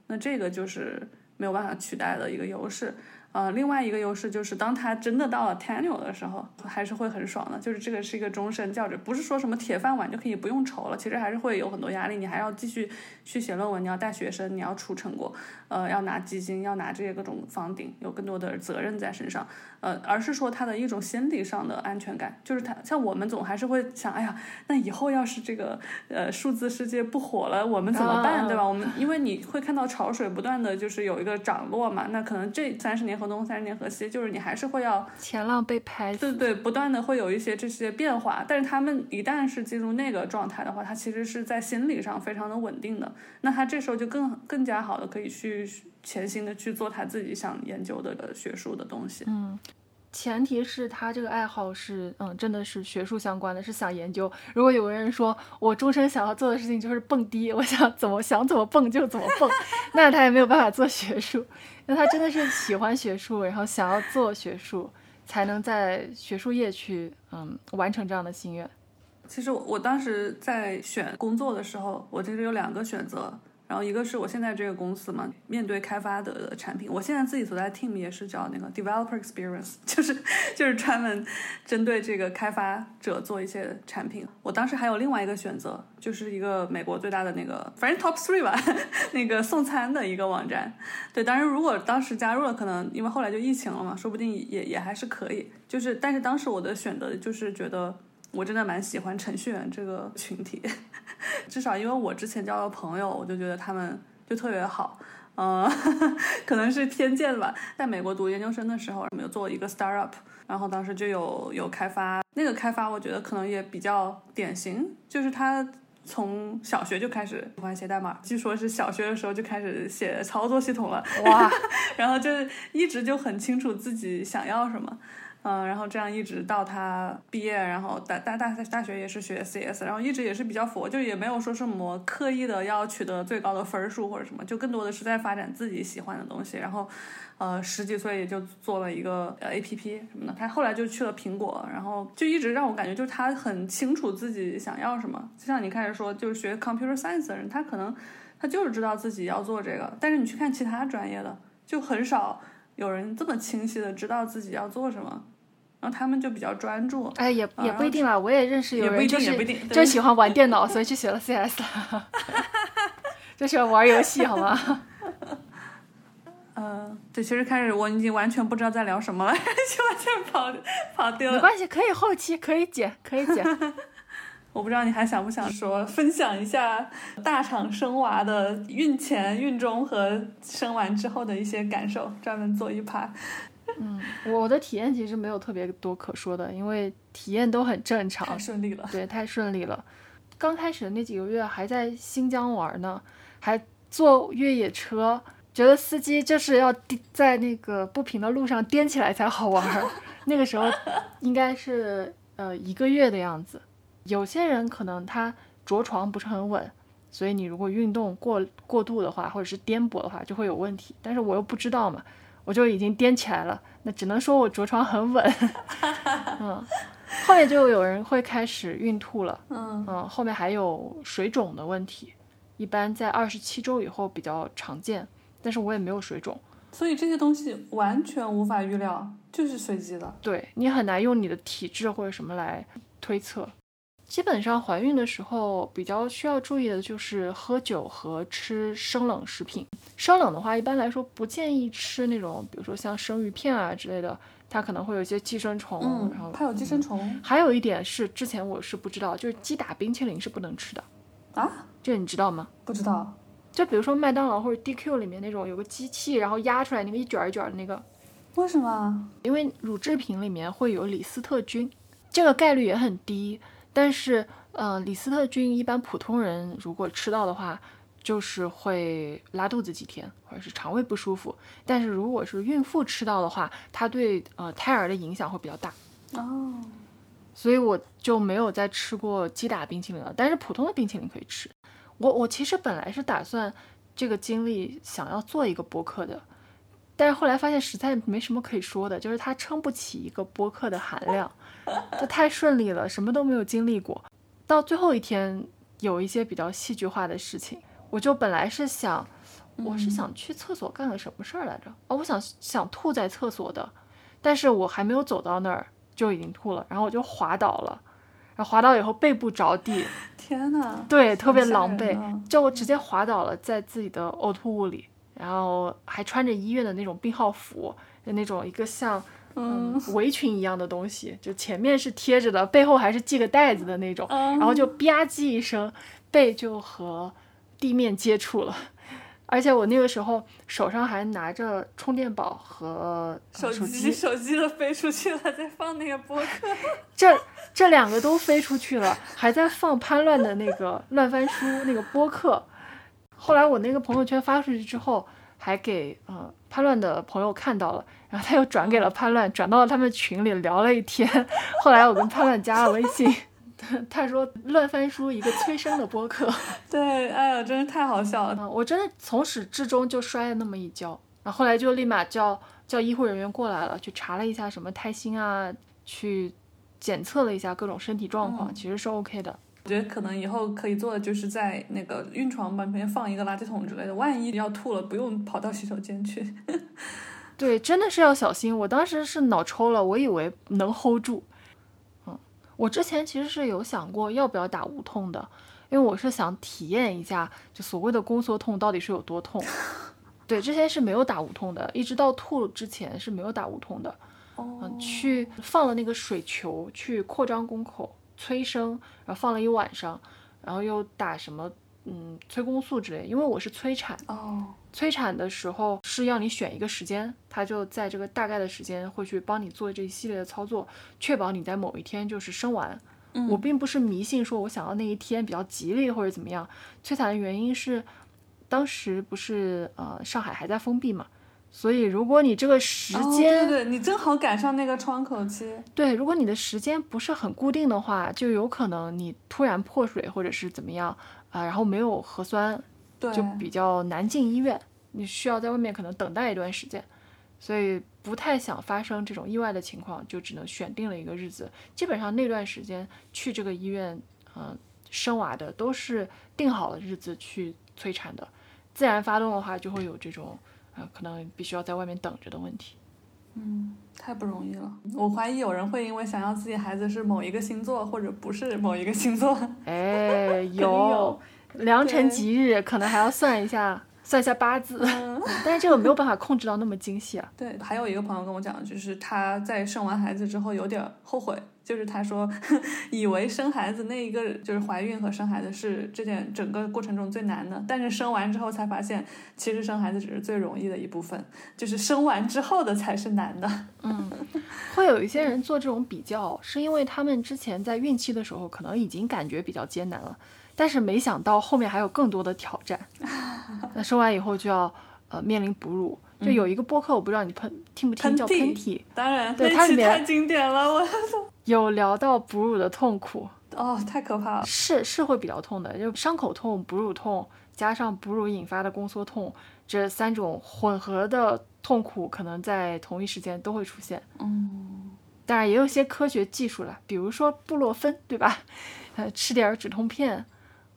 那这个就是没有办法取代的一个优势。呃，另外一个优势就是，当他真的到了 tenure 的时候，还是会很爽的。就是这个是一个终身教职，不是说什么铁饭碗就可以不用愁了。其实还是会有很多压力，你还要继续去写论文，你要带学生，你要出成果，呃，要拿基金，要拿这些各种房顶，有更多的责任在身上。呃，而是说他的一种心理上的安全感，就是他像我们总还是会想，哎呀，那以后要是这个呃数字世界不火了，我们怎么办，对吧？我们因为你会看到潮水不断的就是有一个涨落嘛，那可能这三十年。河东三十年河西，就是你还是会要前浪被拍，对对，不断的会有一些这些变化。但是他们一旦是进入那个状态的话，他其实是在心理上非常的稳定的。那他这时候就更更加好的可以去潜心的去做他自己想研究的学术的东西。嗯。前提是他这个爱好是，嗯，真的是学术相关的，是想研究。如果有个人说我终身想要做的事情就是蹦迪，我想怎么想怎么蹦就怎么蹦，那他也没有办法做学术。那他真的是喜欢学术，然后想要做学术，才能在学术业去，嗯，完成这样的心愿。其实我当时在选工作的时候，我其实有两个选择。然后一个是我现在这个公司嘛，面对开发者的产品，我现在自己所在 team 也是叫那个 developer experience，就是就是专门针对这个开发者做一些产品。我当时还有另外一个选择，就是一个美国最大的那个，反正 top three 吧，那个送餐的一个网站。对，当然如果当时加入了，可能因为后来就疫情了嘛，说不定也也还是可以。就是，但是当时我的选择就是觉得。我真的蛮喜欢程序员这个群体，至少因为我之前交的朋友，我就觉得他们就特别好。嗯，可能是偏见吧。在美国读研究生的时候，我们有做一个 startup，然后当时就有有开发，那个开发我觉得可能也比较典型，就是他从小学就开始喜欢写代码，据说是小学的时候就开始写操作系统了。哇，然后就一直就很清楚自己想要什么。嗯，然后这样一直到他毕业，然后大大大大学也是学 CS，然后一直也是比较佛，就也没有说什么刻意的要取得最高的分数或者什么，就更多的是在发展自己喜欢的东西。然后，呃，十几岁也就做了一个 APP 什么的。他后来就去了苹果，然后就一直让我感觉就是他很清楚自己想要什么。就像你开始说，就是学 Computer Science 的人，他可能他就是知道自己要做这个，但是你去看其他专业的，就很少。有人这么清晰的知道自己要做什么，然后他们就比较专注。哎，也也不一定啦，我也认识有人就是就喜欢玩电脑，所以去学了 CS，就喜欢玩游戏，好吗？嗯，对，其实开始我已经完全不知道在聊什么了，就完全跑跑丢了。没关系，可以后期可以剪，可以剪。我不知道你还想不想说 分享一下大厂生娃的孕前、孕中和生完之后的一些感受，专门做一趴。嗯，我的体验其实没有特别多可说的，因为体验都很正常，太顺利了。对，太顺利了。刚开始的那几个月还在新疆玩呢，还坐越野车，觉得司机就是要在那个不平的路上颠起来才好玩。那个时候应该是呃一个月的样子。有些人可能他着床不是很稳，所以你如果运动过过度的话，或者是颠簸的话，就会有问题。但是我又不知道嘛，我就已经颠起来了，那只能说我着床很稳。嗯，后面就有人会开始孕吐了。嗯嗯，后面还有水肿的问题，一般在二十七周以后比较常见，但是我也没有水肿。所以这些东西完全无法预料，就是随机的。对你很难用你的体质或者什么来推测。基本上怀孕的时候比较需要注意的就是喝酒和吃生冷食品。生冷的话，一般来说不建议吃那种，比如说像生鱼片啊之类的，它可能会有一些寄生虫。嗯，然后它有寄生虫。还有一点是，之前我是不知道，就是击打冰淇淋是不能吃的。啊？这你知道吗？不知道。就比如说麦当劳或者 DQ 里面那种有个机器，然后压出来那个一卷一卷的那个。为什么？因为乳制品里面会有李斯特菌，这个概率也很低。但是，呃，李斯特菌一般普通人如果吃到的话，就是会拉肚子几天，或者是肠胃不舒服。但是如果是孕妇吃到的话，它对呃胎儿的影响会比较大。哦，所以我就没有再吃过击打冰淇淋了。但是普通的冰淇淋可以吃。我我其实本来是打算这个经历想要做一个播客的，但是后来发现实在没什么可以说的，就是它撑不起一个播客的含量。这太顺利了，什么都没有经历过。到最后一天，有一些比较戏剧化的事情。我就本来是想，我是想去厕所干个什么事儿来着？哦，我想想吐在厕所的，但是我还没有走到那儿就已经吐了，然后我就滑倒了，然后滑倒以后背部着地，天呐，对，特别狼狈，就我直接滑倒了在自己的呕吐物里，然后还穿着医院的那种病号服，就那种一个像。嗯，围裙一样的东西，就前面是贴着的，背后还是系个带子的那种，然后就吧唧一声，背就和地面接触了，而且我那个时候手上还拿着充电宝和手机，手机。都飞出去了，在放那个播客，这这两个都飞出去了，还在放潘乱的那个乱翻书那个播客，后来我那个朋友圈发出去之后，还给呃潘乱的朋友看到了。然后他又转给了潘乱，转到了他们群里聊了一天。后来我跟潘乱加了微信，他说乱翻书一个催生的播客。对，哎呀，真是太好笑了。我真的从始至终就摔了那么一跤，然后后来就立马叫叫医护人员过来了，去查了一下什么胎心啊，去检测了一下各种身体状况，其实是 OK 的。我觉得可能以后可以做的就是在那个孕床旁边放一个垃圾桶之类的，万一要吐了，不用跑到洗手间去。对，真的是要小心。我当时是脑抽了，我以为能 hold 住。嗯，我之前其实是有想过要不要打无痛的，因为我是想体验一下，就所谓的宫缩痛到底是有多痛。对，之前是没有打无痛的，一直到吐之前是没有打无痛的。哦，去放了那个水球去扩张宫口催生，然后放了一晚上，然后又打什么嗯催宫素之类，因为我是催产。哦，催产的时候是要你选一个时间，他就在这个大概的时间会去帮你做这一系列的操作，确保你在某一天就是生完。嗯我并不是迷信说我想要那一天比较吉利或者怎么样。催产的原因是，当时不是呃上海还在封闭嘛，所以如果你这个时哦间、对对，你正好赶上那个窗口期。对，如果你的时间不是很固定的话，就有可能你突然破水或者是怎么样啊、然后没有核酸，对，就比较难进医院，你需要在外面可能等待一段时间，所以不太想发生这种意外的情况，就只能选定了一个日子。基本上那段时间去这个医院，嗯、生娃的都是定好了日子去催产的，自然发动的话就会有这种呃可能必须要在外面等着的问题。嗯，太不容易了。我怀疑有人会因为想要自己孩子是某一个星座，或者不是某一个星座，哎，有 有良辰吉日，可能还要算一下算一下八字，嗯但是这个没有办法控制到那么精细啊。对，还有一个朋友跟我讲，就是他在生完孩子之后有点后悔，就是他说 以为生孩子那一个就是怀孕和生孩子是这件整个过程中最难的，但是生完之后才发现，其实生孩子只是最容易的一部分，就是生完之后的才是难的。嗯，会有一些人做这种比较，是因为他们之前在孕期的时候可能已经感觉比较艰难了，但是没想到后面还有更多的挑战。那生完以后就要呃面临哺乳，就有一个播客，我不知道你喷听不听，叫喷嚏，当然，对它里面太经典了，我 有聊到哺乳的痛苦，哦，太可怕了。是是会比较痛的，就伤口痛、哺乳痛，加上哺乳引发的宫缩痛，这三种混合的痛苦可能在同一时间都会出现。嗯，当然也有些科学技术了，比如说布洛芬，对吧？呃，吃点儿止痛片，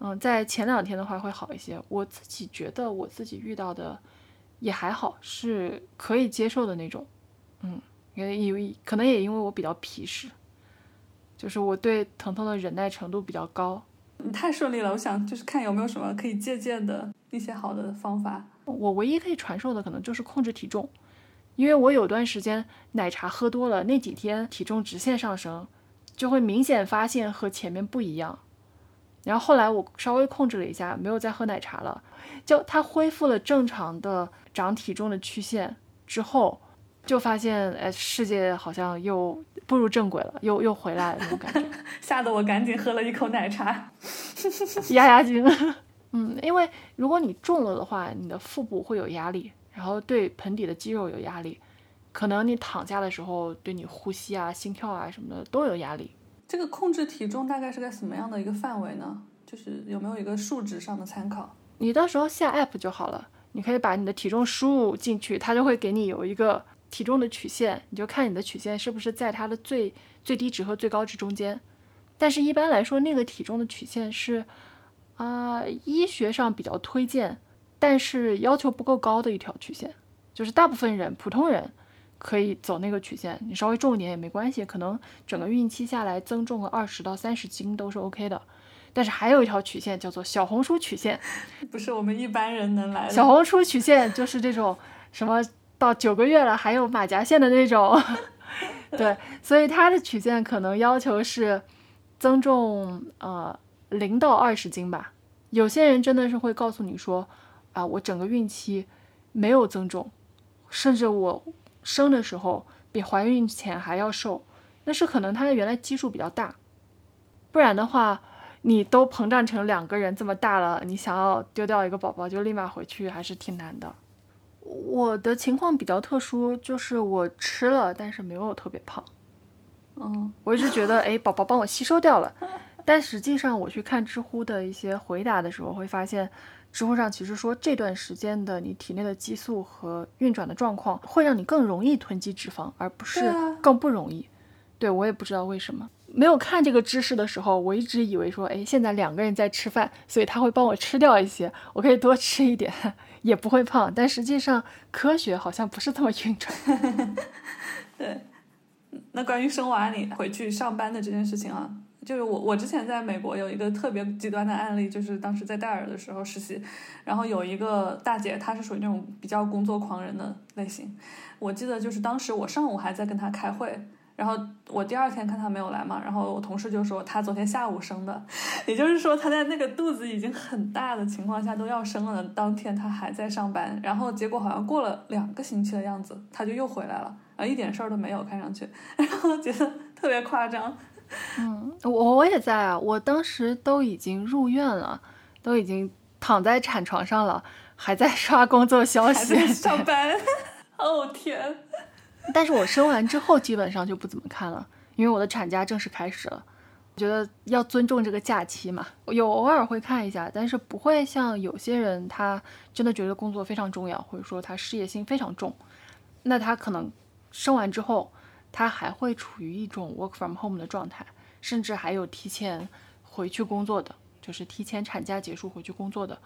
嗯，在前两天的话会好一些。我自己觉得我自己遇到的也还好，是可以接受的那种。嗯，也因为可能也因为我比较皮实，就是我对疼痛的忍耐程度比较高。你太顺利了，我想就是看有没有什么可以借鉴的一些好的方法。我唯一可以传授的可能就是控制体重，因为我有段时间奶茶喝多了，那几天体重直线上升，就会明显发现和前面不一样。然后后来我稍微控制了一下，没有再喝奶茶了，就它恢复了正常的长体重的曲线之后，就发现哎，世界好像又步入正轨了，又又回来了那种感觉。吓得我赶紧喝了一口奶茶。压压惊。嗯，因为如果你重了的话，你的腹部会有压力，然后对盆底的肌肉有压力，可能你躺下的时候对你呼吸啊、心跳啊什么的都有压力。这个控制体重大概是个什么样的一个范围呢？就是有没有一个数值上的参考？你到时候下 app 就好了，你可以把你的体重输入进去，它就会给你有一个体重的曲线，你就看你的曲线是不是在它的最最低值和最高值中间。但是一般来说，那个体重的曲线是啊、医学上比较推荐，但是要求不够高的一条曲线，就是大部分人普通人可以走那个曲线，你稍微重一点也没关系，可能整个孕期下来增重个二十到三十斤都是 OK 的。但是还有一条曲线叫做小红书曲线，不是我们一般人能来的。小红书曲线就是这种什么到九个月了还有马甲线的那种，对，所以它的曲线可能要求是增重呃零到二十斤吧。有些人真的是会告诉你说啊，我整个孕期没有增重，甚至我生的时候比怀孕前还要瘦，那是可能他原来基数比较大，不然的话。你都膨胀成两个人这么大了，你想要丢掉一个宝宝就立马回去，还是挺难的。我的情况比较特殊，就是我吃了，但是没有特别胖。嗯，我一直觉得，哎，宝宝帮我吸收掉了，但实际上我去看知乎的一些回答的时候，会发现，知乎上其实说这段时间的你体内的激素和运转的状况，会让你更容易囤积脂肪，而不是更不容易。对我也不知道为什么。没有看这个知识的时候，我一直以为说，哎，现在两个人在吃饭，所以他会帮我吃掉一些，我可以多吃一点，也不会胖。但实际上，科学好像不是这么运转。对，那关于生娃你回去上班的这件事情啊，就是我我之前在美国有一个特别极端的案例，就是当时在戴尔的时候实习，然后有一个大姐，她是属于那种比较工作狂人的类型。我记得就是当时我上午还在跟她开会。然后我第二天看他没有来嘛，然后我同事就说他昨天下午生的，也就是说他在那个肚子已经很大的情况下都要生了，当天他还在上班，然后结果好像过了两个星期的样子，他就又回来了，啊一点事儿都没有，看上去，然后觉得特别夸张。嗯，我我也在啊，我当时都已经入院了，都已经躺在产床上了，还在刷工作消息，上班，哦天。但是我生完之后基本上就不怎么看了，因为我的产假正式开始了。我觉得要尊重这个假期嘛，有偶尔会看一下，但是不会像有些人他真的觉得工作非常重要，或者说他事业心非常重，那他可能生完之后他还会处于一种 work from home 的状态，甚至还有提前回去工作的，就是提前产假结束回去工作的。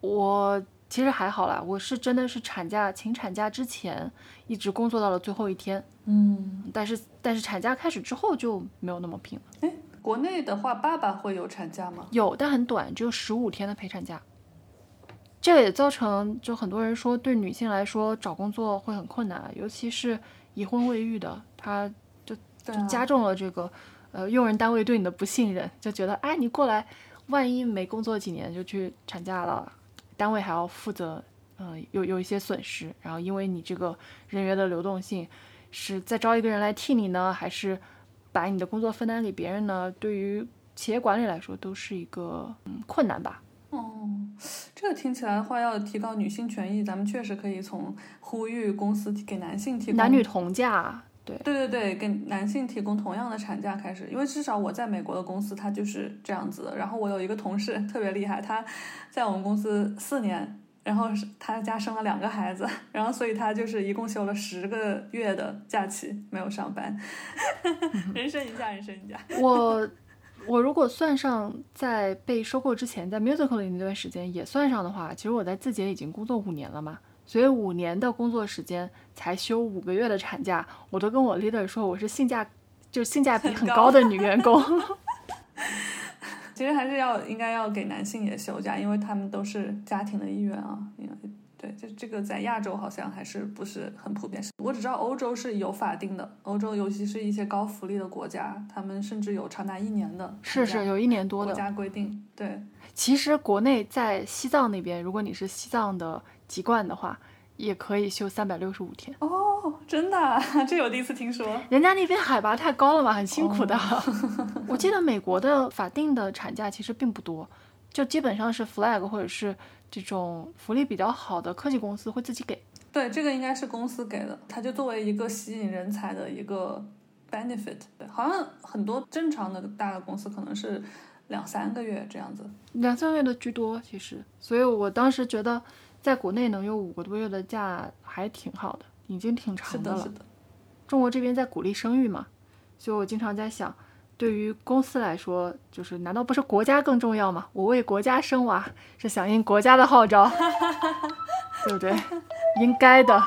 我。其实还好啦，我是真的是产假请产假之前一直工作到了最后一天，嗯，但是但是产假开始之后就没有那么拼了。哎，国内的话，爸爸会有产假吗？有，但很短，只有十五天的陪产假。这也造成就很多人说对女性来说找工作会很困难，尤其是已婚未育的，他就就加重了这个呃用人单位对你的不信任，就觉得哎你过来，万一没工作几年就去产假了。单位还要负责，呃，有有一些损失，然后因为你这个人员的流动性，是再招一个人来替你呢，还是把你的工作分担给别人呢？对于企业管理来说，都是一个嗯困难吧。哦，这个听起来的话，要提高女性权益，咱们确实可以从呼吁公司给男性提供男女同价。对对对对，给男性提供同样的产假开始，因为至少我在美国的公司，它就是这样子的。然后我有一个同事特别厉害，他在我们公司四年，然后他家生了两个孩子，然后所以他就是一共休了十个月的假期没有上班。人生赢家，人生赢家。我我如果算上在被收购之前在 musical 里那段时间也算上的话，其实我在字节已经工作五年了嘛。所以五年的工作时间才休五个月的产假，我都跟我 leader 说我是性价，就性价比很高的 女员工。其实还是要应该要给男性也休假，因为他们都是家庭的一员啊。对，就这个在亚洲好像还是不是很普遍。我只知道欧洲是有法定的，欧洲尤其是一些高福利的国家，他们甚至有长达一年的。是是，有一年多的国家规定。对，其实国内在西藏那边，如果你是西藏的。籍贯的话，也可以休三百六十五天哦，真的，这我第一次听说。人家那边海拔太高了嘛，很辛苦的。我记得美国的法定的产假其实并不多，就基本上是 flag 或者是这种福利比较好的科技公司会自己给。对，这个应该是公司给的，它就作为一个吸引人才的一个 benefit。对，好像很多正常的大的公司可能是两三个月这样子，两三个月的居多其实。所以我当时觉得。在国内能有五个多月的假还挺好的，已经挺长的了。是的，中国这边在鼓励生育嘛，所以我经常在想，对于公司来说，就是难道不是国家更重要吗？我为国家生娃是响应国家的号召，对不对？应该的。